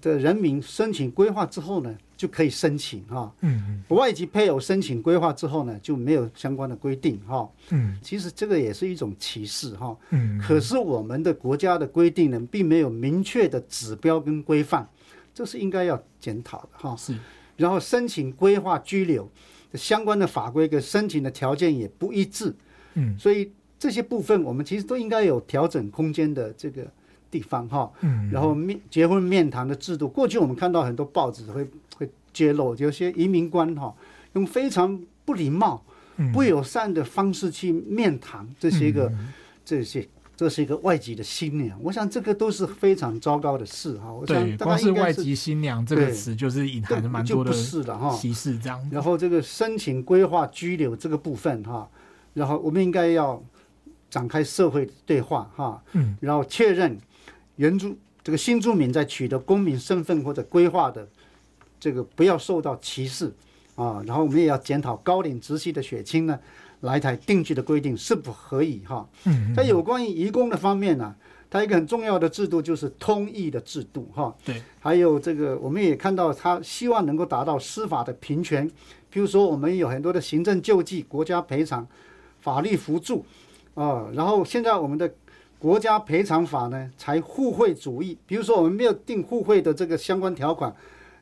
的人民申请规划之后呢，就可以申请哈。嗯嗯。外籍配偶申请规划之后呢，就没有相关的规定哈。嗯。其实这个也是一种歧视哈。嗯。可是我们的国家的规定呢，并没有明确的指标跟规范，这是应该要检讨的哈。是。然后申请规划居留相关的法规跟申请的条件也不一致。嗯。所以这些部分我们其实都应该有调整空间的这个。地方哈，然后面结婚面谈的制度，过去我们看到很多报纸会会揭露，有些移民官哈用非常不礼貌、不友善的方式去面谈这些个这些，这是一个外籍的新娘，我想这个都是非常糟糕的事哈。我想
光是外籍新娘这个词就是隐含着蛮多的歧视这样。
然后这个申请规划居留这个部分哈，然后我们应该要展开社会对话哈，嗯然后确认。原住这个新住民在取得公民身份或者规划的这个不要受到歧视啊，然后我们也要检讨高龄直系的血亲呢来台定居的规定是否合宜哈。嗯在有关于移工的方面呢，它一个很重要的制度就是通译的制度哈。对，还有这个我们也看到他希望能够达到司法的平权，比如说我们有很多的行政救济、国家赔偿、法律扶助啊，然后现在我们的。国家赔偿法呢，才互惠主义。比如说，我们没有定互惠的这个相关条款，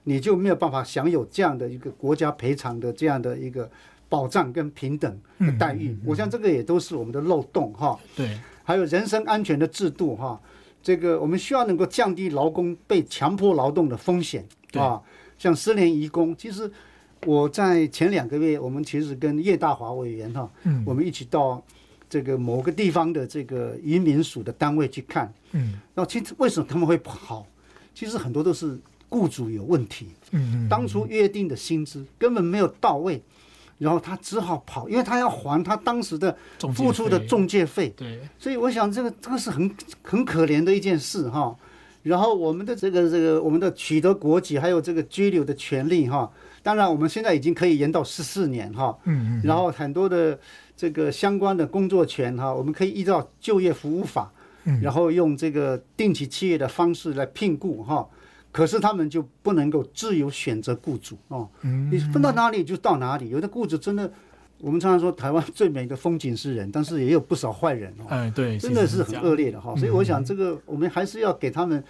你就没有办法享有这样的一个国家赔偿的这样的一个保障跟平等的待遇。我想这个也都是我们的漏洞哈。对，还有人身安全的制度哈，这个我们需要能够降低劳工被强迫劳动的风险啊。像失联移工，其实我在前两个月，我们其实跟叶大华委员哈，我们一起到。这个某个地方的这个移民署的单位去看，嗯，那其实为什么他们会跑？其实很多都是雇主有问题，嗯，当初约定的薪资根本没有到位，然后他只好跑，因为他要还他当时的付出的中介费，对，所以我想这个这个是很很可怜的一件事哈。然后我们的这个这个我们的取得国籍还有这个居留的权利哈，当然我们现在已经可以延到十四年哈，嗯嗯，然后很多的。这个相关的工作权哈，我们可以依照就业服务法，然后用这个定期契约的方式来聘雇哈。可是他们就不能够自由选择雇主哦。你分到哪里就到哪里。有的雇主真的，我们常常说台湾最美的风景是人，但是也有不少坏人哦。哎，对，真的是很恶劣的哈。所以我想这个我们还是要给他们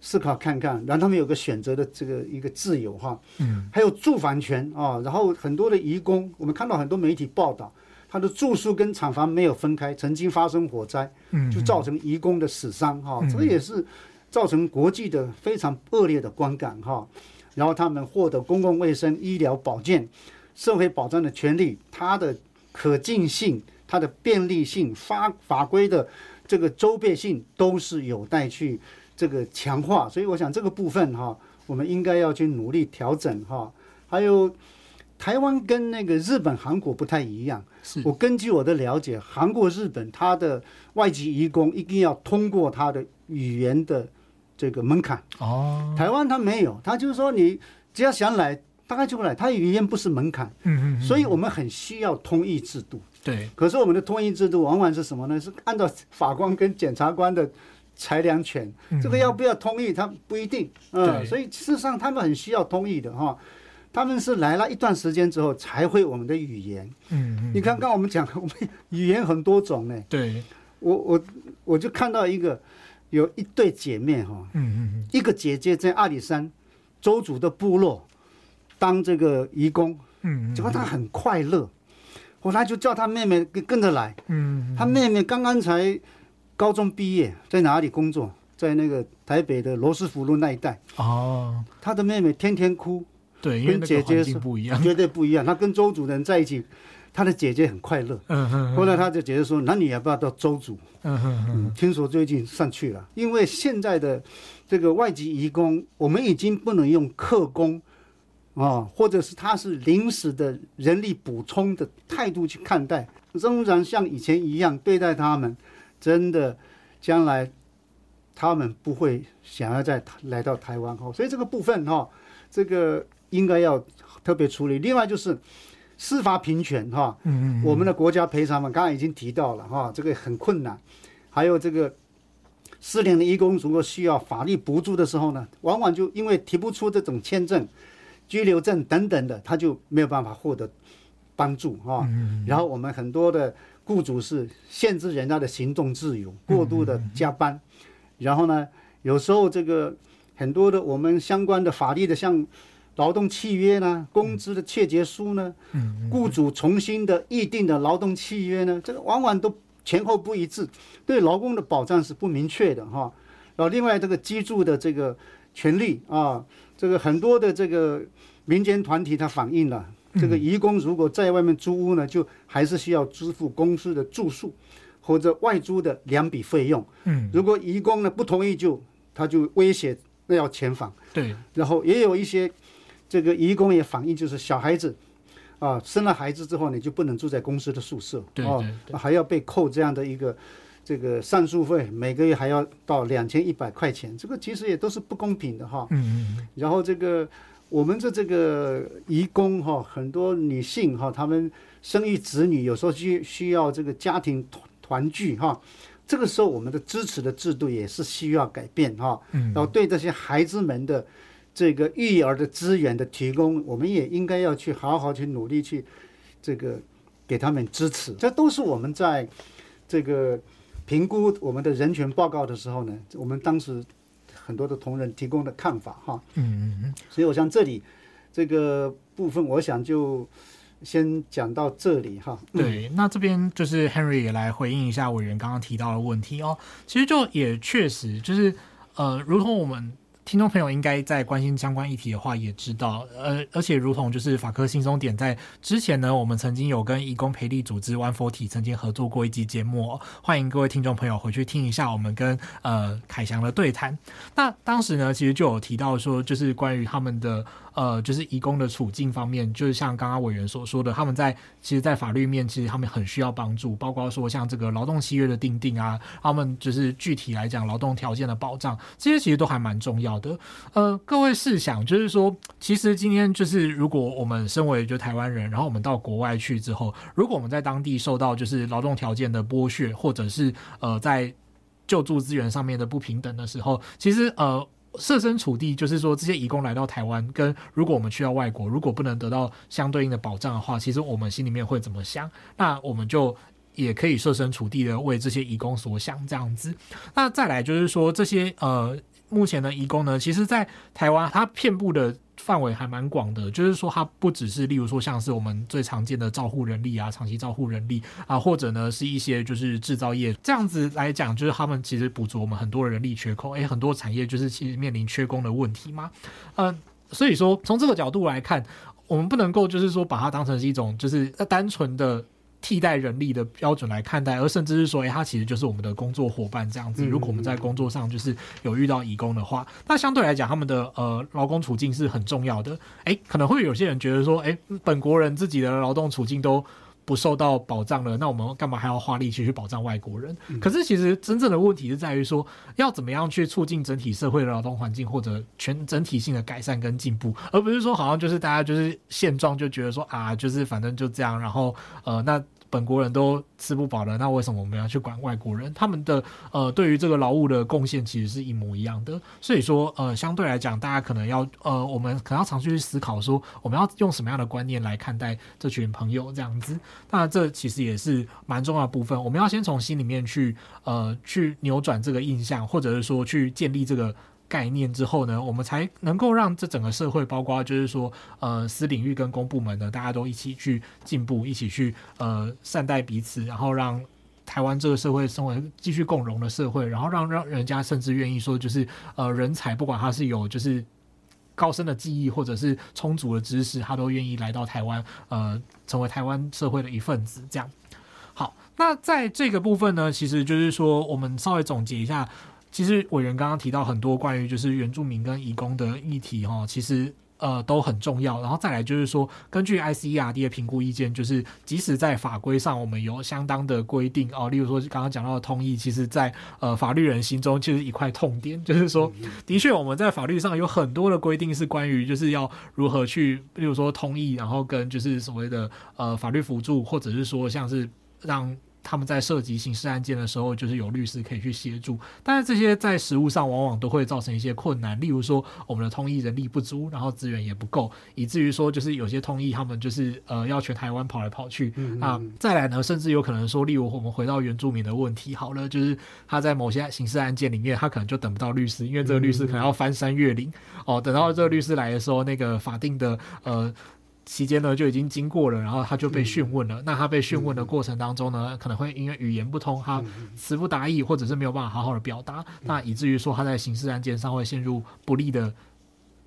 思考看看，让他们有个选择的这个一个自由哈。嗯。还有住房权啊，然后很多的移工，我们看到很多媒体报道。他的住宿跟厂房没有分开，曾经发生火灾，就造成移工的死伤哈，这也是造成国际的非常恶劣的观感哈。然后他们获得公共卫生、医疗保健、社会保障的权利，它的可近性、它的便利性、法法规的这个周遍性，都是有待去这个强化。所以我想这个部分哈，我们应该要去努力调整哈。还有。台湾跟那个日本、韩国不太一样。是我根据我的了解，韩国、日本，他的外籍移工一定要通过他的语言的这个门槛。哦。台湾他没有，他就是说你只要想来，大概就来。他语言不是门槛，
嗯嗯，
所以我们很需要通译制度。
对，
可是我们的通译制度往往是什么呢？是按照法官跟检察官的裁量权，这个要不要通译，他不一定。嗯，所以事实上他们很需要通译的哈。他们是来了一段时间之后才会我们的语言。
嗯嗯，
你看刚我们讲，我们语言很多种呢。
对，
我我我就看到一个有一对姐妹哈，
嗯嗯嗯，
一个姐姐在阿里山周族的部落当这个义工，
嗯，
结果她很快乐，后来就叫她妹妹跟跟着来，
嗯，
她妹妹刚刚才高中毕业，在哪里工作？在那个台北的罗斯福路那一带。
哦，
她的妹妹天天哭，
对，
跟姐姐是
不一样，
绝对不一样。他跟周主人在一起，他的姐姐很快乐。
嗯嗯，
后来他就姐姐说：“那你要不要到周主？”
嗯嗯嗯，
听说最近上去了，因为现在的这个外籍移工，我们已经不能用客工啊，或者是他是临时的人力补充的态度去看待，仍然像以前一样对待他们，真的将来他们不会想要再来到台湾哈，所以这个部分哈，这个应该要特别处理。另外就是司法平权哈，
嗯嗯，
我们的国家赔偿嘛，刚刚已经提到了哈，这个很困难。还有这个失联的义工，如果需要法律补助的时候呢，往往就因为提不出这种签证、居留证等等的，他就没有办法获得帮助哈。然后我们很多的雇主是限制人家的行动自由，过度的加班。然后呢，有时候这个很多的我们相关的法律的，像劳动契约呢、工资的切结书呢，雇主重新的议定的劳动契约呢，这个往往都。前后不一致，对劳工的保障是不明确的哈。然后另外这个居住的这个权利啊，这个很多的这个民间团体它反映了，这个移工如果在外面租屋呢，就还是需要支付公司的住宿或者外租的两笔费用。
嗯，
如果移工呢不同意，就他就威胁那要遣返。
对，
然后也有一些这个移工也反映，就是小孩子。啊，生了孩子之后，你就不能住在公司的宿舍，
对对对
哦，还要被扣这样的一个这个上诉费，每个月还要到两千一百块钱，这个其实也都是不公平的哈。
嗯嗯。
然后这个我们的这个移工哈，很多女性哈，她们生育子女，有时候需需要这个家庭团团聚哈，这个时候我们的支持的制度也是需要改变哈。
嗯。
然后对这些孩子们的。这个育儿的资源的提供，我们也应该要去好好去努力去，这个给他们支持。这都是我们在这个评估我们的人权报告的时候呢，我们当时很多的同仁提供的看法哈。
嗯嗯嗯。
所以我想这里这个部分，我想就先讲到这里哈。
对，那这边就是 Henry 也来回应一下委员刚刚提到的问题哦。其实就也确实就是呃，如同我们。听众朋友应该在关心相关议题的话，也知道，呃，而且如同就是法科轻松点在之前呢，我们曾经有跟义工培力组织 One Forty 曾经合作过一集节目，哦，欢迎各位听众朋友回去听一下我们跟呃凯翔的对谈。那当时呢，其实就有提到说，就是关于他们的。呃，就是移工的处境方面，就是像刚刚委员所说的，他们在其实，在法律面，其实他们很需要帮助，包括说像这个劳动契约的订定啊，他们就是具体来讲劳动条件的保障，这些其实都还蛮重要的。呃，各位试想，就是说，其实今天就是如果我们身为就台湾人，然后我们到国外去之后，如果我们在当地受到就是劳动条件的剥削，或者是呃在救助资源上面的不平等的时候，其实呃。设身处地，就是说，这些移工来到台湾，跟如果我们去到外国，如果不能得到相对应的保障的话，其实我们心里面会怎么想？那我们就也可以设身处地的为这些移工所想，这样子。那再来就是说，这些呃，目前的移工呢，其实在台湾，它遍布的。范围还蛮广的，就是说它不只是，例如说像是我们最常见的照护人力啊，长期照护人力啊，或者呢是一些就是制造业这样子来讲，就是他们其实补足我们很多的人力缺口，诶，很多产业就是其实面临缺工的问题嘛，嗯、所以说从这个角度来看，我们不能够就是说把它当成是一种就是单纯的。替代人力的标准来看待，而甚至是说，哎，他其实就是我们的工作伙伴这样子。如果我们在工作上就是有遇到义工的话，那相对来讲，他们的呃劳工处境是很重要的。哎，可能会有些人觉得说，哎，本国人自己的劳动处境都不受到保障了，那我们干嘛还要花力气去保障外国人？可是其实真正的问题是在于说，要怎么样去促进整体社会的劳动环境或者全整体性的改善跟进步，而不是说好像就是大家就是现状就觉得说啊，就是反正就这样，然后呃那。本国人都吃不饱了，那为什么我们要去管外国人？他们的呃，对于这个劳务的贡献其实是一模一样的。所以说，呃，相对来讲，大家可能要呃，我们可能要常去思考说，我们要用什么样的观念来看待这群朋友这样子。那这其实也是蛮重要的部分。我们要先从心里面去呃，去扭转这个印象，或者是说去建立这个。概念之后呢，我们才能够让这整个社会，包括就是说，呃，私领域跟公部门呢，大家都一起去进步，一起去呃善待彼此，然后让台湾这个社会成为继续共荣的社会，然后让让人家甚至愿意说，就是呃人才，不管他是有就是高深的技艺或者是充足的知识，他都愿意来到台湾，呃，成为台湾社会的一份子。这样好，那在这个部分呢，其实就是说，我们稍微总结一下。其实委员刚刚提到很多关于就是原住民跟移工的议题哈，其实呃都很重要。然后再来就是说，根据 ICERD 的评估意见，就是即使在法规上我们有相当的规定哦，例如说刚刚讲到的通译，其实在呃法律人心中就是一块痛点，(laughs) 就是说的确我们在法律上有很多的规定是关于就是要如何去，例如说通译，然后跟就是所谓的呃法律辅助，或者是说像是让。他们在涉及刑事案件的时候，就是有律师可以去协助，但是这些在实务上往往都会造成一些困难，例如说我们的通译人力不足，然后资源也不够，以至于说就是有些通译他们就是呃要全台湾跑来跑去嗯嗯啊。再来呢，甚至有可能说，例如我们回到原住民的问题，好了，就是他在某些刑事案件里面，他可能就等不到律师，因为这个律师可能要翻山越岭哦，等到这个律师来的时候，那个法定的呃。期间呢就已经经过了，然后他就被讯问了。嗯、那他被讯问的过程当中呢，嗯、可能会因为语言不通，他词不达意，或者是没有办法好好的表达，嗯、那以至于说他在刑事案件上会陷入不利的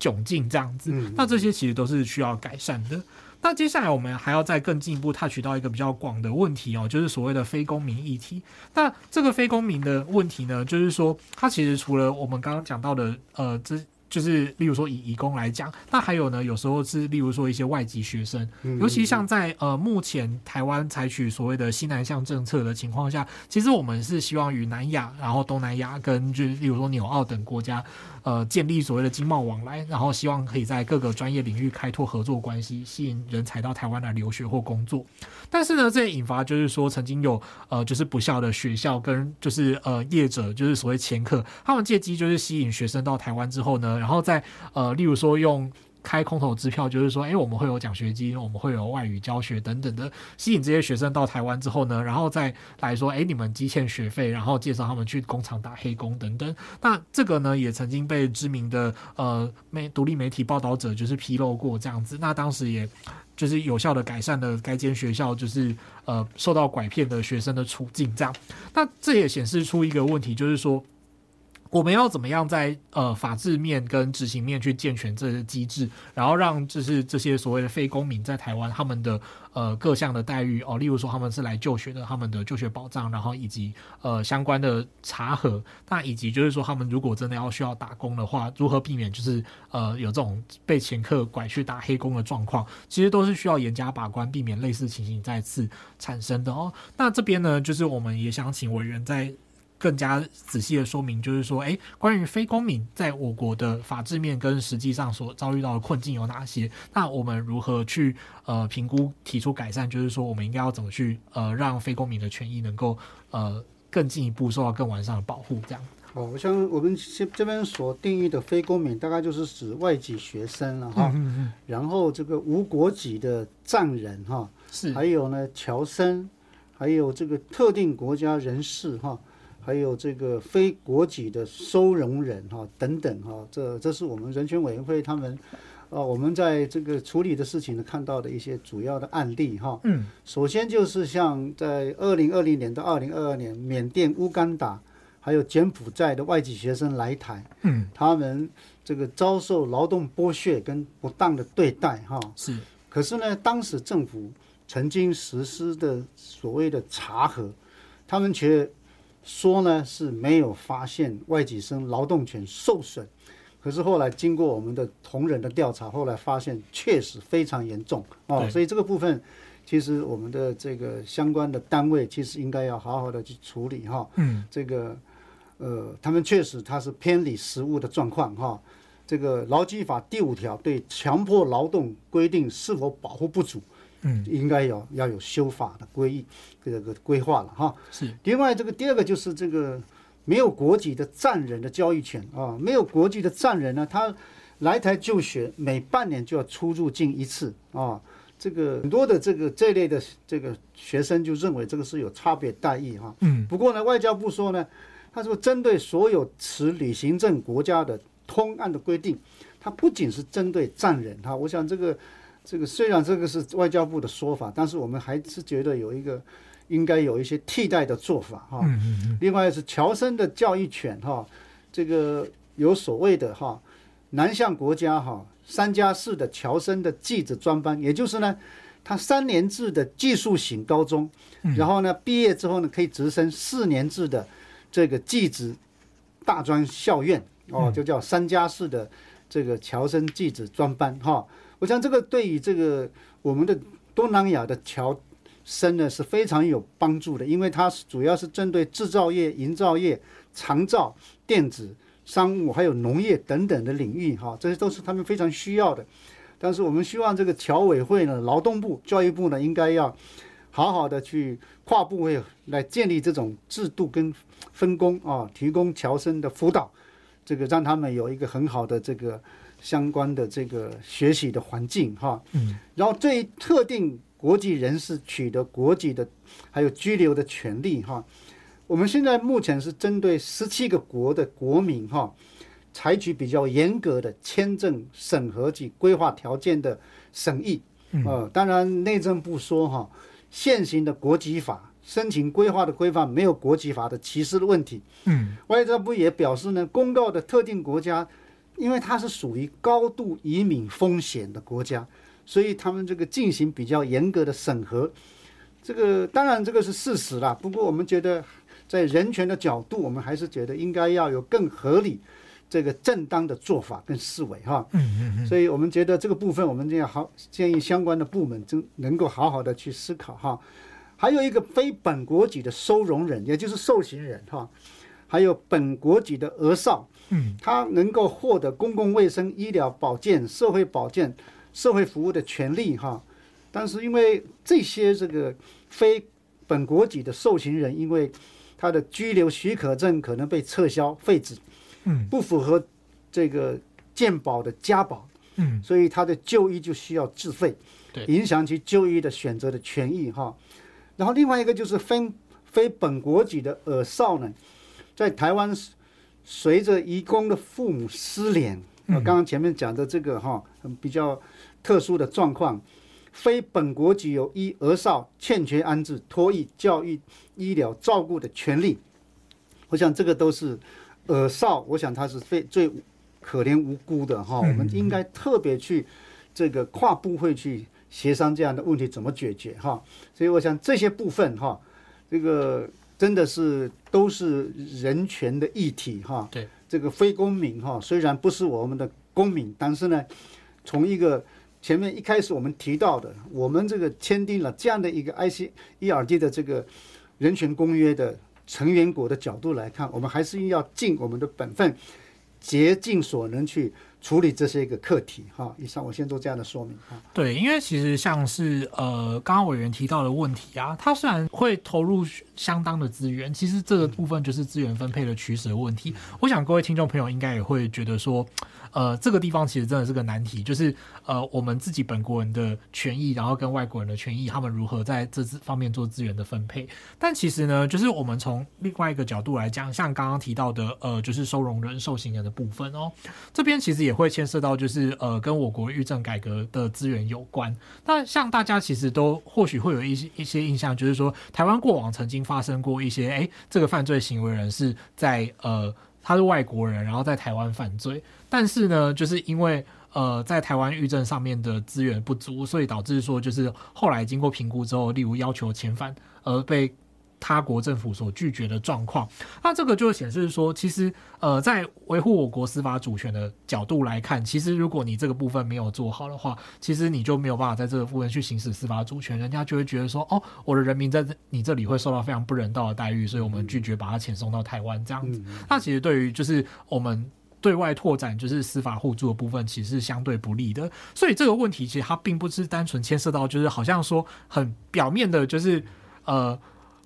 窘境这样子。嗯、那这些其实都是需要改善的。那接下来我们还要再更进一步 touch 到一个比较广的问题哦，就是所谓的非公民议题。那这个非公民的问题呢，就是说它其实除了我们刚刚讲到的呃这。就是，例如说以移工来讲，那还有呢，有时候是例如说一些外籍学生，尤其像在呃目前台湾采取所谓的西南向政策的情况下，其实我们是希望与南亚、然后东南亚跟就是例如说纽澳等国家。呃，建立所谓的经贸往来，然后希望可以在各个专业领域开拓合作关系，吸引人才到台湾来留学或工作。但是呢，这也引发就是说，曾经有呃，就是不肖的学校跟就是呃业者，就是所谓掮客，他们借机就是吸引学生到台湾之后呢，然后再呃，例如说用。开空头支票，就是说，哎，我们会有奖学金，我们会有外语教学等等的，吸引这些学生到台湾之后呢，然后再来说，哎，你们积欠学费，然后介绍他们去工厂打黑工等等。那这个呢，也曾经被知名的呃媒独立媒体报道者就是披露过这样子。那当时也就是有效的改善了该间学校就是呃受到拐骗的学生的处境这样。那这也显示出一个问题，就是说。我们要怎么样在呃法制面跟执行面去健全这些机制，然后让就是这些所谓的非公民在台湾他们的呃各项的待遇哦，例如说他们是来就学的，他们的就学保障，然后以及呃相关的查核，那以及就是说他们如果真的要需要打工的话，如何避免就是呃有这种被前客拐去打黑工的状况，其实都是需要严加把关，避免类似情形再次产生的哦。那这边呢，就是我们也想请委员在。更加仔细的说明，就是说，诶，关于非公民在我国的法制面跟实际上所遭遇到的困境有哪些？那我们如何去呃评估、提出改善？就是说，我们应该要怎么去呃让非公民的权益能够呃更进一步受到更完善的保护？这样。
哦，我想我们这这边所定义的非公民，大概就是指外籍学生了哈。嗯嗯。然后这个无国籍的藏人哈，是。还有呢侨生，还有这个特定国家人士哈。还有这个非国籍的收容人哈等等哈，这这是我们人权委员会他们，啊，我们在这个处理的事情呢，看到的一些主要的案例哈。嗯，首先就是像在二零二零年到二零二二年，缅甸、乌干达还有柬埔寨的外籍学生来台，嗯，他们这个遭受劳动剥削跟不当的对待哈。是，可是呢，当时政府曾经实施的所谓的查核，他们却。说呢是没有发现外籍生劳动权受损，可是后来经过我们的同仁的调查，后来发现确实非常严重哦，所以这个部分其实我们的这个相关的单位其实应该要好好的去处理哈。
嗯，
这个呃，他们确实他是偏离实务的状况哈。这个劳基法第五条对强迫劳动规定是否保护不足？嗯，应该要要有修法的规这个规划了哈。
是。
另外，这个第二个就是这个没有国籍的战人的交易权啊，没有国籍的战人呢，他来台就学，每半年就要出入境一次啊。这个很多的这个这类的这个学生就认为这个是有差别待遇哈。
嗯。
不过呢，外交部说呢，他说针对所有持旅行证国家的通案的规定，它不仅是针对战人哈。我想这个。这个虽然这个是外交部的说法，但是我们还是觉得有一个应该有一些替代的做法哈。另外是侨生的教育权哈，这个有所谓的哈南向国家哈三加四的侨生的技职专班，也就是呢，他三年制的技术型高中，然后呢毕业之后呢可以直升四年制的这个技职大专校院哦，就叫三加四的这个侨生技职专班哈。我想这个对于这个我们的东南亚的侨生呢是非常有帮助的，因为它是主要是针对制造业、营造业、长照、电子、商务还有农业等等的领域哈，这些都是他们非常需要的。但是我们希望这个侨委会呢、劳动部、教育部呢，应该要好好的去跨部委来建立这种制度跟分工啊，提供侨生的辅导，这个让他们有一个很好的这个。相关的这个学习的环境哈，嗯，然后对于特定国籍人士取得国籍的，还有居留的权利哈，我们现在目前是针对十七个国的国民哈，采取比较严格的签证审核及规划条件的审议，呃，当然内政部说哈，现行的国籍法申请规划的规范没有国籍法的歧视的问题，嗯，外交部也表示呢，公告的特定国家。因为它是属于高度移民风险的国家，所以他们这个进行比较严格的审核。这个当然这个是事实啦，不过我们觉得在人权的角度，我们还是觉得应该要有更合理、这个正当的做法跟思维哈。嗯嗯嗯。所以我们觉得这个部分，我们就要好建议相关的部门真能够好好的去思考哈。还有一个非本国籍的收容人，也就是受刑人哈，还有本国籍的额少。嗯，他能够获得公共卫生、医疗保健、社会保健、社会服务的权利哈，但是因为这些这个非本国籍的受刑人，因为他的居留许可证可能被撤销废止，嗯，不符合这个健保的加保，嗯，所以他的就医就需要自费，对，影响其就医的选择的权益哈。然后另外一个就是非非本国籍的儿少呢，在台湾随着移工的父母失联，我，刚刚前面讲的这个哈，比较特殊的状况，非本国籍有一儿少欠缺安置、托育、教育、医疗照顾的权利，我想这个都是儿少，我想他是最最可怜无辜的哈，我们应该特别去这个跨部会去协商这样的问题怎么解决哈，所以我想这些部分哈，这个。真的是都是人权的议题哈，对这个非公民哈，虽然不是我们的公民，但是呢，从一个前面一开始我们提到的，我们这个签订了这样的一个 ICERD 的这个人权公约的成员国的角度来看，我们还是要尽我们的本分，竭尽所能去。处理这些一个课题哈，以上我先做这样的说明哈。
对，因为其实像是呃，刚刚委员提到的问题啊，它虽然会投入相当的资源，其实这个部分就是资源分配的取舍的问题。我想各位听众朋友应该也会觉得说。呃，这个地方其实真的是个难题，就是呃，我们自己本国人的权益，然后跟外国人的权益，他们如何在这方面做资源的分配？但其实呢，就是我们从另外一个角度来讲，像刚刚提到的，呃，就是收容人、受刑人的部分哦，这边其实也会牵涉到，就是呃，跟我国狱政改革的资源有关。那像大家其实都或许会有一些一些印象，就是说，台湾过往曾经发生过一些，哎，这个犯罪行为人是在呃。他是外国人，然后在台湾犯罪，但是呢，就是因为呃，在台湾狱政上面的资源不足，所以导致说，就是后来经过评估之后，例如要求遣返而被他国政府所拒绝的状况。那这个就显示说，其实呃，在维护我国司法主权的角度来看，其实如果你这个部分没有做好的话，其实你就没有办法在这个部分去行使司法主权，人家就会觉得说，哦，我的人民在你这里会受到非常不人道的待遇，所以我们拒绝把他遣送到台湾这样子。那其实对于就是我们。对外拓展就是司法互助的部分，其实是相对不利的。所以这个问题其实它并不是单纯牵涉到，就是好像说很表面的，就是呃，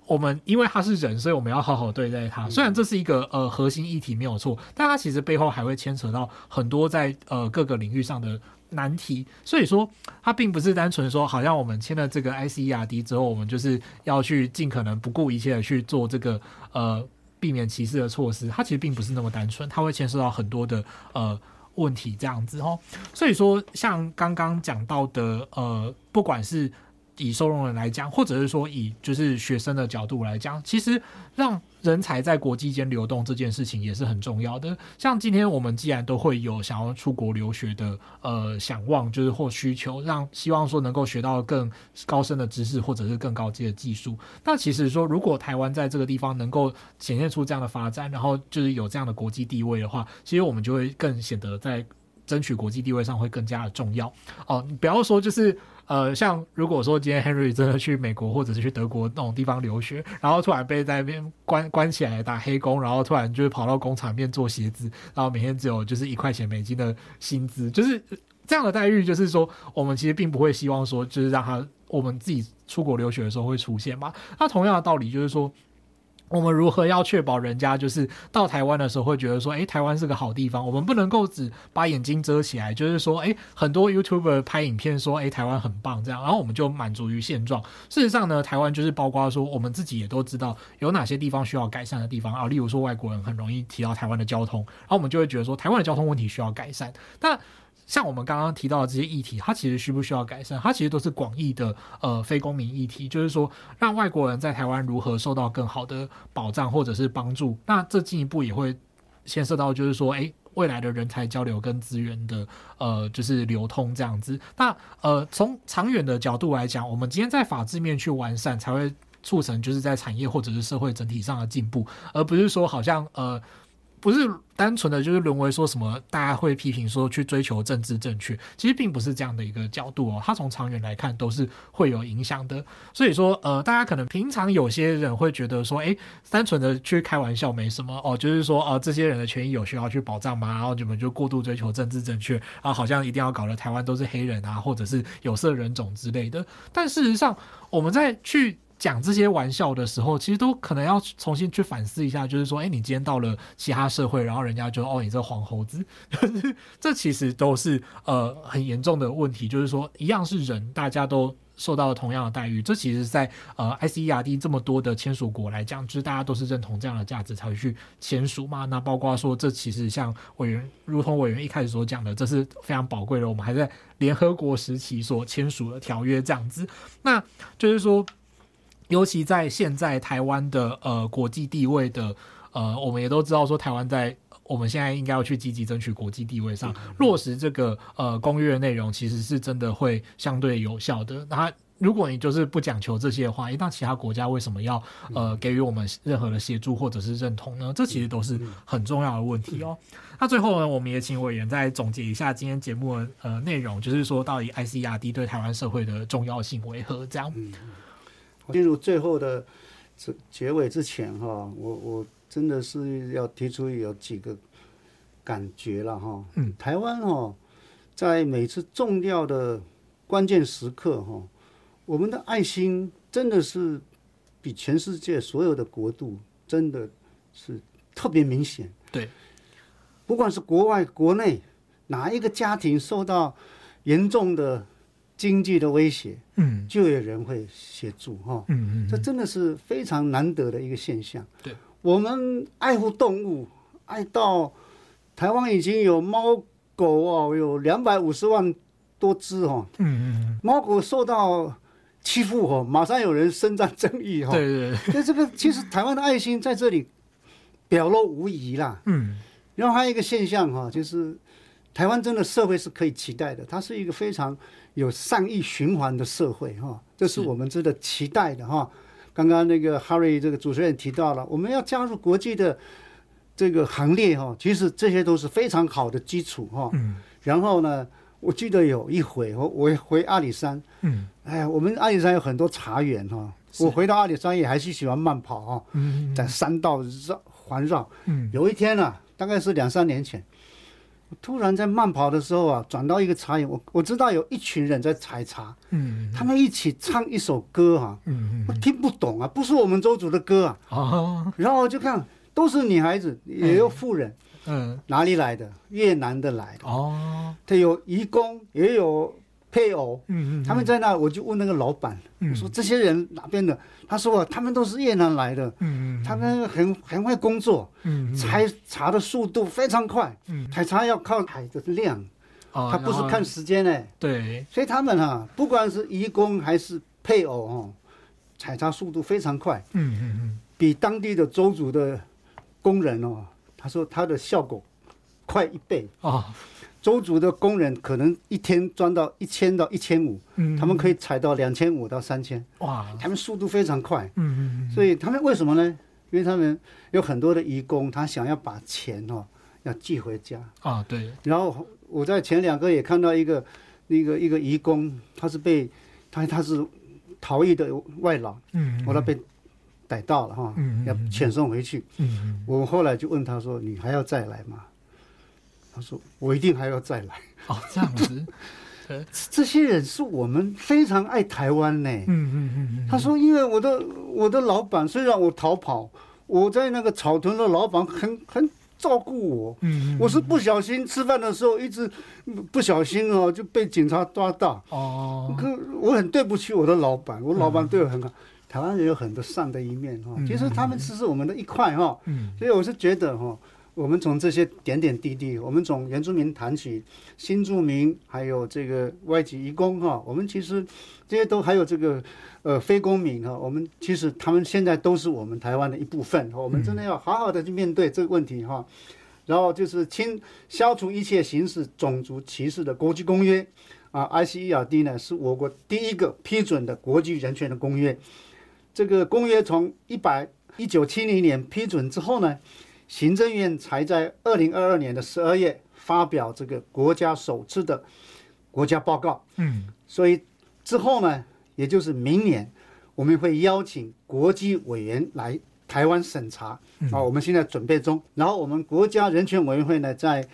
我们因为他是人，所以我们要好好对待他。虽然这是一个呃核心议题没有错，但它其实背后还会牵扯到很多在呃各个领域上的难题。所以说，它并不是单纯说，好像我们签了这个 ICERD 之后，我们就是要去尽可能不顾一切的去做这个呃。避免歧视的措施，它其实并不是那么单纯，它会牵涉到很多的呃问题，这样子哦。所以说，像刚刚讲到的呃，不管是以收容人来讲，或者是说以就是学生的角度来讲，其实让人才在国际间流动这件事情也是很重要的。像今天我们既然都会有想要出国留学的呃想望，就是或需求，让希望说能够学到更高深的知识或者是更高级的技术。那其实说，如果台湾在这个地方能够显现出这样的发展，然后就是有这样的国际地位的话，其实我们就会更显得在争取国际地位上会更加的重要哦。你不要说就是。呃，像如果说今天 Henry 真的去美国或者是去德国那种地方留学，然后突然被在那边关关起来打黑工，然后突然就是跑到工厂面做鞋子，然后每天只有就是一块钱美金的薪资，就是这样的待遇，就是说我们其实并不会希望说就是让他我们自己出国留学的时候会出现嘛。那同样的道理就是说。我们如何要确保人家就是到台湾的时候会觉得说，哎，台湾是个好地方。我们不能够只把眼睛遮起来，就是说，哎，很多 YouTuber 拍影片说，哎，台湾很棒这样，然后我们就满足于现状。事实上呢，台湾就是包括说，我们自己也都知道有哪些地方需要改善的地方啊。例如说，外国人很容易提到台湾的交通，然后我们就会觉得说，台湾的交通问题需要改善。那像我们刚刚提到的这些议题，它其实需不需要改善？它其实都是广义的呃非公民议题，就是说让外国人在台湾如何受到更好的保障或者是帮助。那这进一步也会牵涉到，就是说，诶，未来的人才交流跟资源的呃就是流通这样子。那呃从长远的角度来讲，我们今天在法制面去完善，才会促成就是在产业或者是社会整体上的进步，而不是说好像呃。不是单纯的就是沦为说什么大家会批评说去追求政治正确，其实并不是这样的一个角度哦。它从长远来看都是会有影响的。所以说，呃，大家可能平常有些人会觉得说，诶，单纯的去开玩笑没什么哦，就是说，哦，这些人的权益有需要去保障吗？然后你们就过度追求政治正确啊，好像一定要搞得台湾都是黑人啊，或者是有色人种之类的。但事实上，我们在去。讲这些玩笑的时候，其实都可能要重新去反思一下，就是说，哎，你今天到了其他社会，然后人家就哦，你这黄猴子，这其实都是呃很严重的问题。就是说，一样是人，大家都受到了同样的待遇。这其实在呃 ICERD 这么多的签署国来讲，就是大家都是认同这样的价值才会去签署嘛。那包括说，这其实像委员，如同委员一开始所讲的，这是非常宝贵的。我们还在联合国时期所签署的条约这样子，那就是说。尤其在现在台湾的呃国际地位的呃，我们也都知道说台湾在我们现在应该要去积极争取国际地位上落实这个呃公约内容，其实是真的会相对有效的。那如果你就是不讲求这些的话，一旦其他国家为什么要呃给予我们任何的协助或者是认同呢？这其实都是很重要的问题哦。那最后呢，我们也请委员再总结一下今天节目的呃内容，就是说到底 ICERD 对台湾社会的重要性为何？这样。
进入最后的结结尾之前，哈，我我真的是要提出有几个感觉了，哈。嗯。台湾哈，在每次重要的关键时刻，哈，我们的爱心真的是比全世界所有的国度真的是特别明显。
对。
不管是国外国内哪一个家庭受到严重的。经济的威胁，嗯，就有人会协助哈，嗯嗯，这真的是非常难得的一个现象。
对，
我们爱护动物，爱到台湾已经有猫狗哦，有两百五十万多只哈，嗯嗯，猫狗受到欺负哦，马上有人伸张正义哈，对对对，这个其实台湾的爱心在这里表露无遗啦，嗯，然后还有一个现象哈，就是台湾真的社会是可以期待的，它是一个非常。有善意循环的社会哈，这是我们值得期待的哈。刚刚那个 Harry 这个主持人提到了，我们要加入国际的这个行列哈，其实这些都是非常好的基础哈。嗯。然后呢，我记得有一回我我回阿里山，嗯，哎呀，我们阿里山有很多茶园哈。我回到阿里山也还是喜欢慢跑哈，在山道绕环绕。嗯。有一天呢，大概是两三年前。突然在慢跑的时候啊，转到一个茶园，我我知道有一群人在采茶，嗯，他们一起唱一首歌哈、啊，嗯，我听不懂啊，不是我们周族的歌啊，哦，然后我就看都是女孩子，也有妇人，嗯，哪里来的？越南的来的，哦，他有移工，也有。配偶，嗯嗯，他们在那，我就问那个老板，我说这些人哪边的？他说啊他们都是越南来的，嗯嗯，他们很很会工作，嗯，采茶的速度非常快，嗯，采茶要靠海的量，哦，他不是看时间呢，对，所以他们啊，不管是移工还是配偶哦，采茶速度非常快，嗯嗯嗯，比当地的州族的工人哦，他说他的效果快一倍。啊。邹族的工人可能一天赚到一千到一千五，他们可以采到两千五到三千，哇，他们速度非常快，嗯嗯，所以他们为什么呢？因为他们有很多的移工，他想要把钱哦要寄回家。啊，对。然后我在前两个也看到一个那个一个移工，他是被他他是逃逸的外劳，嗯，后来被逮到了哈，要遣送回去，嗯，我后来就问他说：“你还要再来吗？”他说：“我一定还要再来。”哦，这样子，(laughs) 这些人是我们非常爱台湾呢。嗯嗯嗯。他说：“因为我的我的老板虽然我逃跑，我在那个草屯的老板很很照顾我。嗯，我是不小心吃饭的时候一直不小心哦就被警察抓到。哦，可我很对不起我的老板，我老板对我很好。台湾人有很多善的一面哈，其实他们只是我们的一块哈。嗯，所以我是觉得哈。”我们从这些点点滴滴，我们从原住民谈起，新住民，还有这个外籍移工哈，我们其实这些都还有这个呃非公民哈，我们其实他们现在都是我们台湾的一部分，我们真的要好好的去面对这个问题哈。然后就是清消除一切形式种族歧视的国际公约啊，ICERD 呢是我国第一个批准的国际人权的公约。这个公约从一百一九七零年批准之后呢，行政院才在二零二二年的十二月发表这个国家首次的国家报告。嗯，所以之后呢，也就是明年，我们会邀请国际委员来台湾审查。啊，我们现在准备中。然后我们国家人权委员会呢，在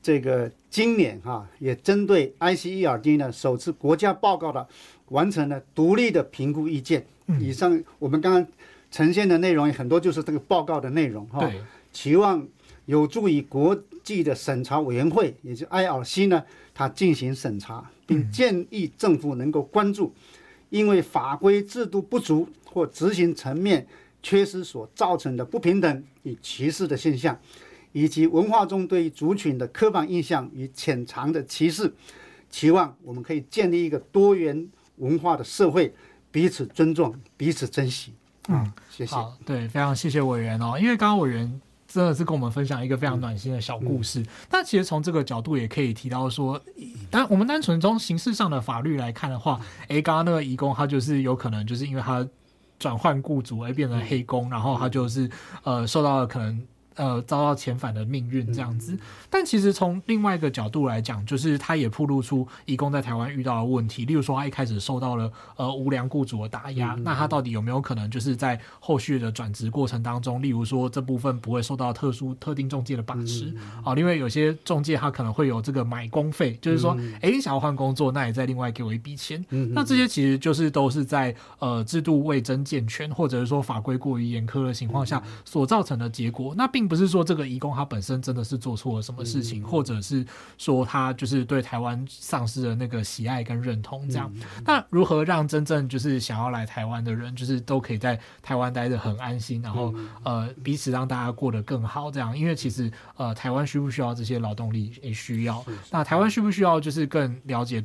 这个今年哈，也针对 ICERD 呢首次国家报告的完成了独立的评估意见。以上我们刚刚呈现的内容很多就是这个报告的内容哈。对。期望有助于国际的审查委员会，也就是 IRC 呢，它进行审查，并建议政府能够关注，因为法规制度不足或执行层面缺失所造成的不平等与歧视的现象，以及文化中对族群的刻板印象与潜藏的歧视。期望我们可以建立一个多元文化的社会，彼此尊重，彼此珍惜。嗯，谢谢。好，
对，非常谢谢委员哦，因为刚刚委员。真的是跟我们分享一个非常暖心的小故事。但其实从这个角度也可以提到说，单我们单纯从形式上的法律来看的话，诶，刚刚那个移工他就是有可能就是因为他转换雇主而变成黑工，然后他就是呃受到了可能。呃，遭到遣返的命运这样子，但其实从另外一个角度来讲，就是他也暴露出移工在台湾遇到的问题，例如说他一开始受到了呃无良雇主的打压，那他到底有没有可能就是在后续的转职过程当中，例如说这部分不会受到特殊特定中介的把持啊？因为有些中介他可能会有这个买工费，就是说，哎，你想要换工作，那也再另外给我一笔钱。那这些其实就是都是在呃制度未真健全，或者是说法规过于严苛的情况下所造成的结果。那并不是说这个移工他本身真的是做错了什么事情，或者是说他就是对台湾丧失了那个喜爱跟认同这样。那如何让真正就是想要来台湾的人，就是都可以在台湾待得很安心，然后呃彼此让大家过得更好这样？因为其实呃台湾需不需要这些劳动力也需要，那台湾需不需要就是更了解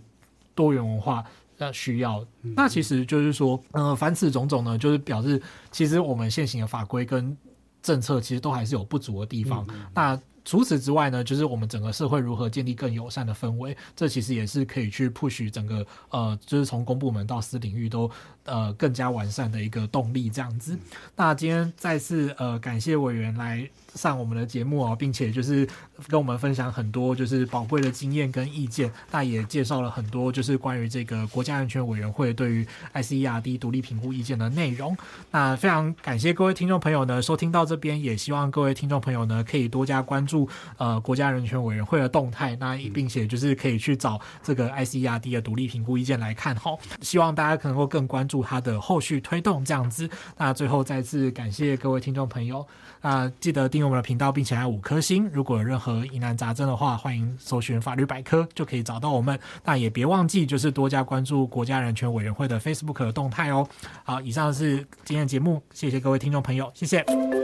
多元文化那需要？那其实就是说，呃凡此种种呢，就是表示其实我们现行的法规跟政策其实都还是有不足的地方。嗯、那除此之外呢，就是我们整个社会如何建立更友善的氛围，这其实也是可以去 push 整个呃，就是从公部门到私领域都呃更加完善的一个动力这样子。那今天再次呃感谢委员来上我们的节目哦，并且就是跟我们分享很多就是宝贵的经验跟意见，那也介绍了很多就是关于这个国家安全委员会对于 ICERD 独立评估意见的内容。那非常感谢各位听众朋友呢收听到这边，也希望各位听众朋友呢可以多加关注呃国家人权委员会的动态，那并且就是可以去找这个 ICERD 的独立评估意见来看哈。希望大家可能会更关它的后续推动这样子。那最后再次感谢各位听众朋友，那记得订阅我们的频道，并且还有五颗星。如果有任何疑难杂症的话，欢迎搜寻法律百科就可以找到我们。那也别忘记就是多加关注国家人权委员会的 Facebook 的动态哦。好，以上是今天的节目，谢谢各位听众朋友，谢谢。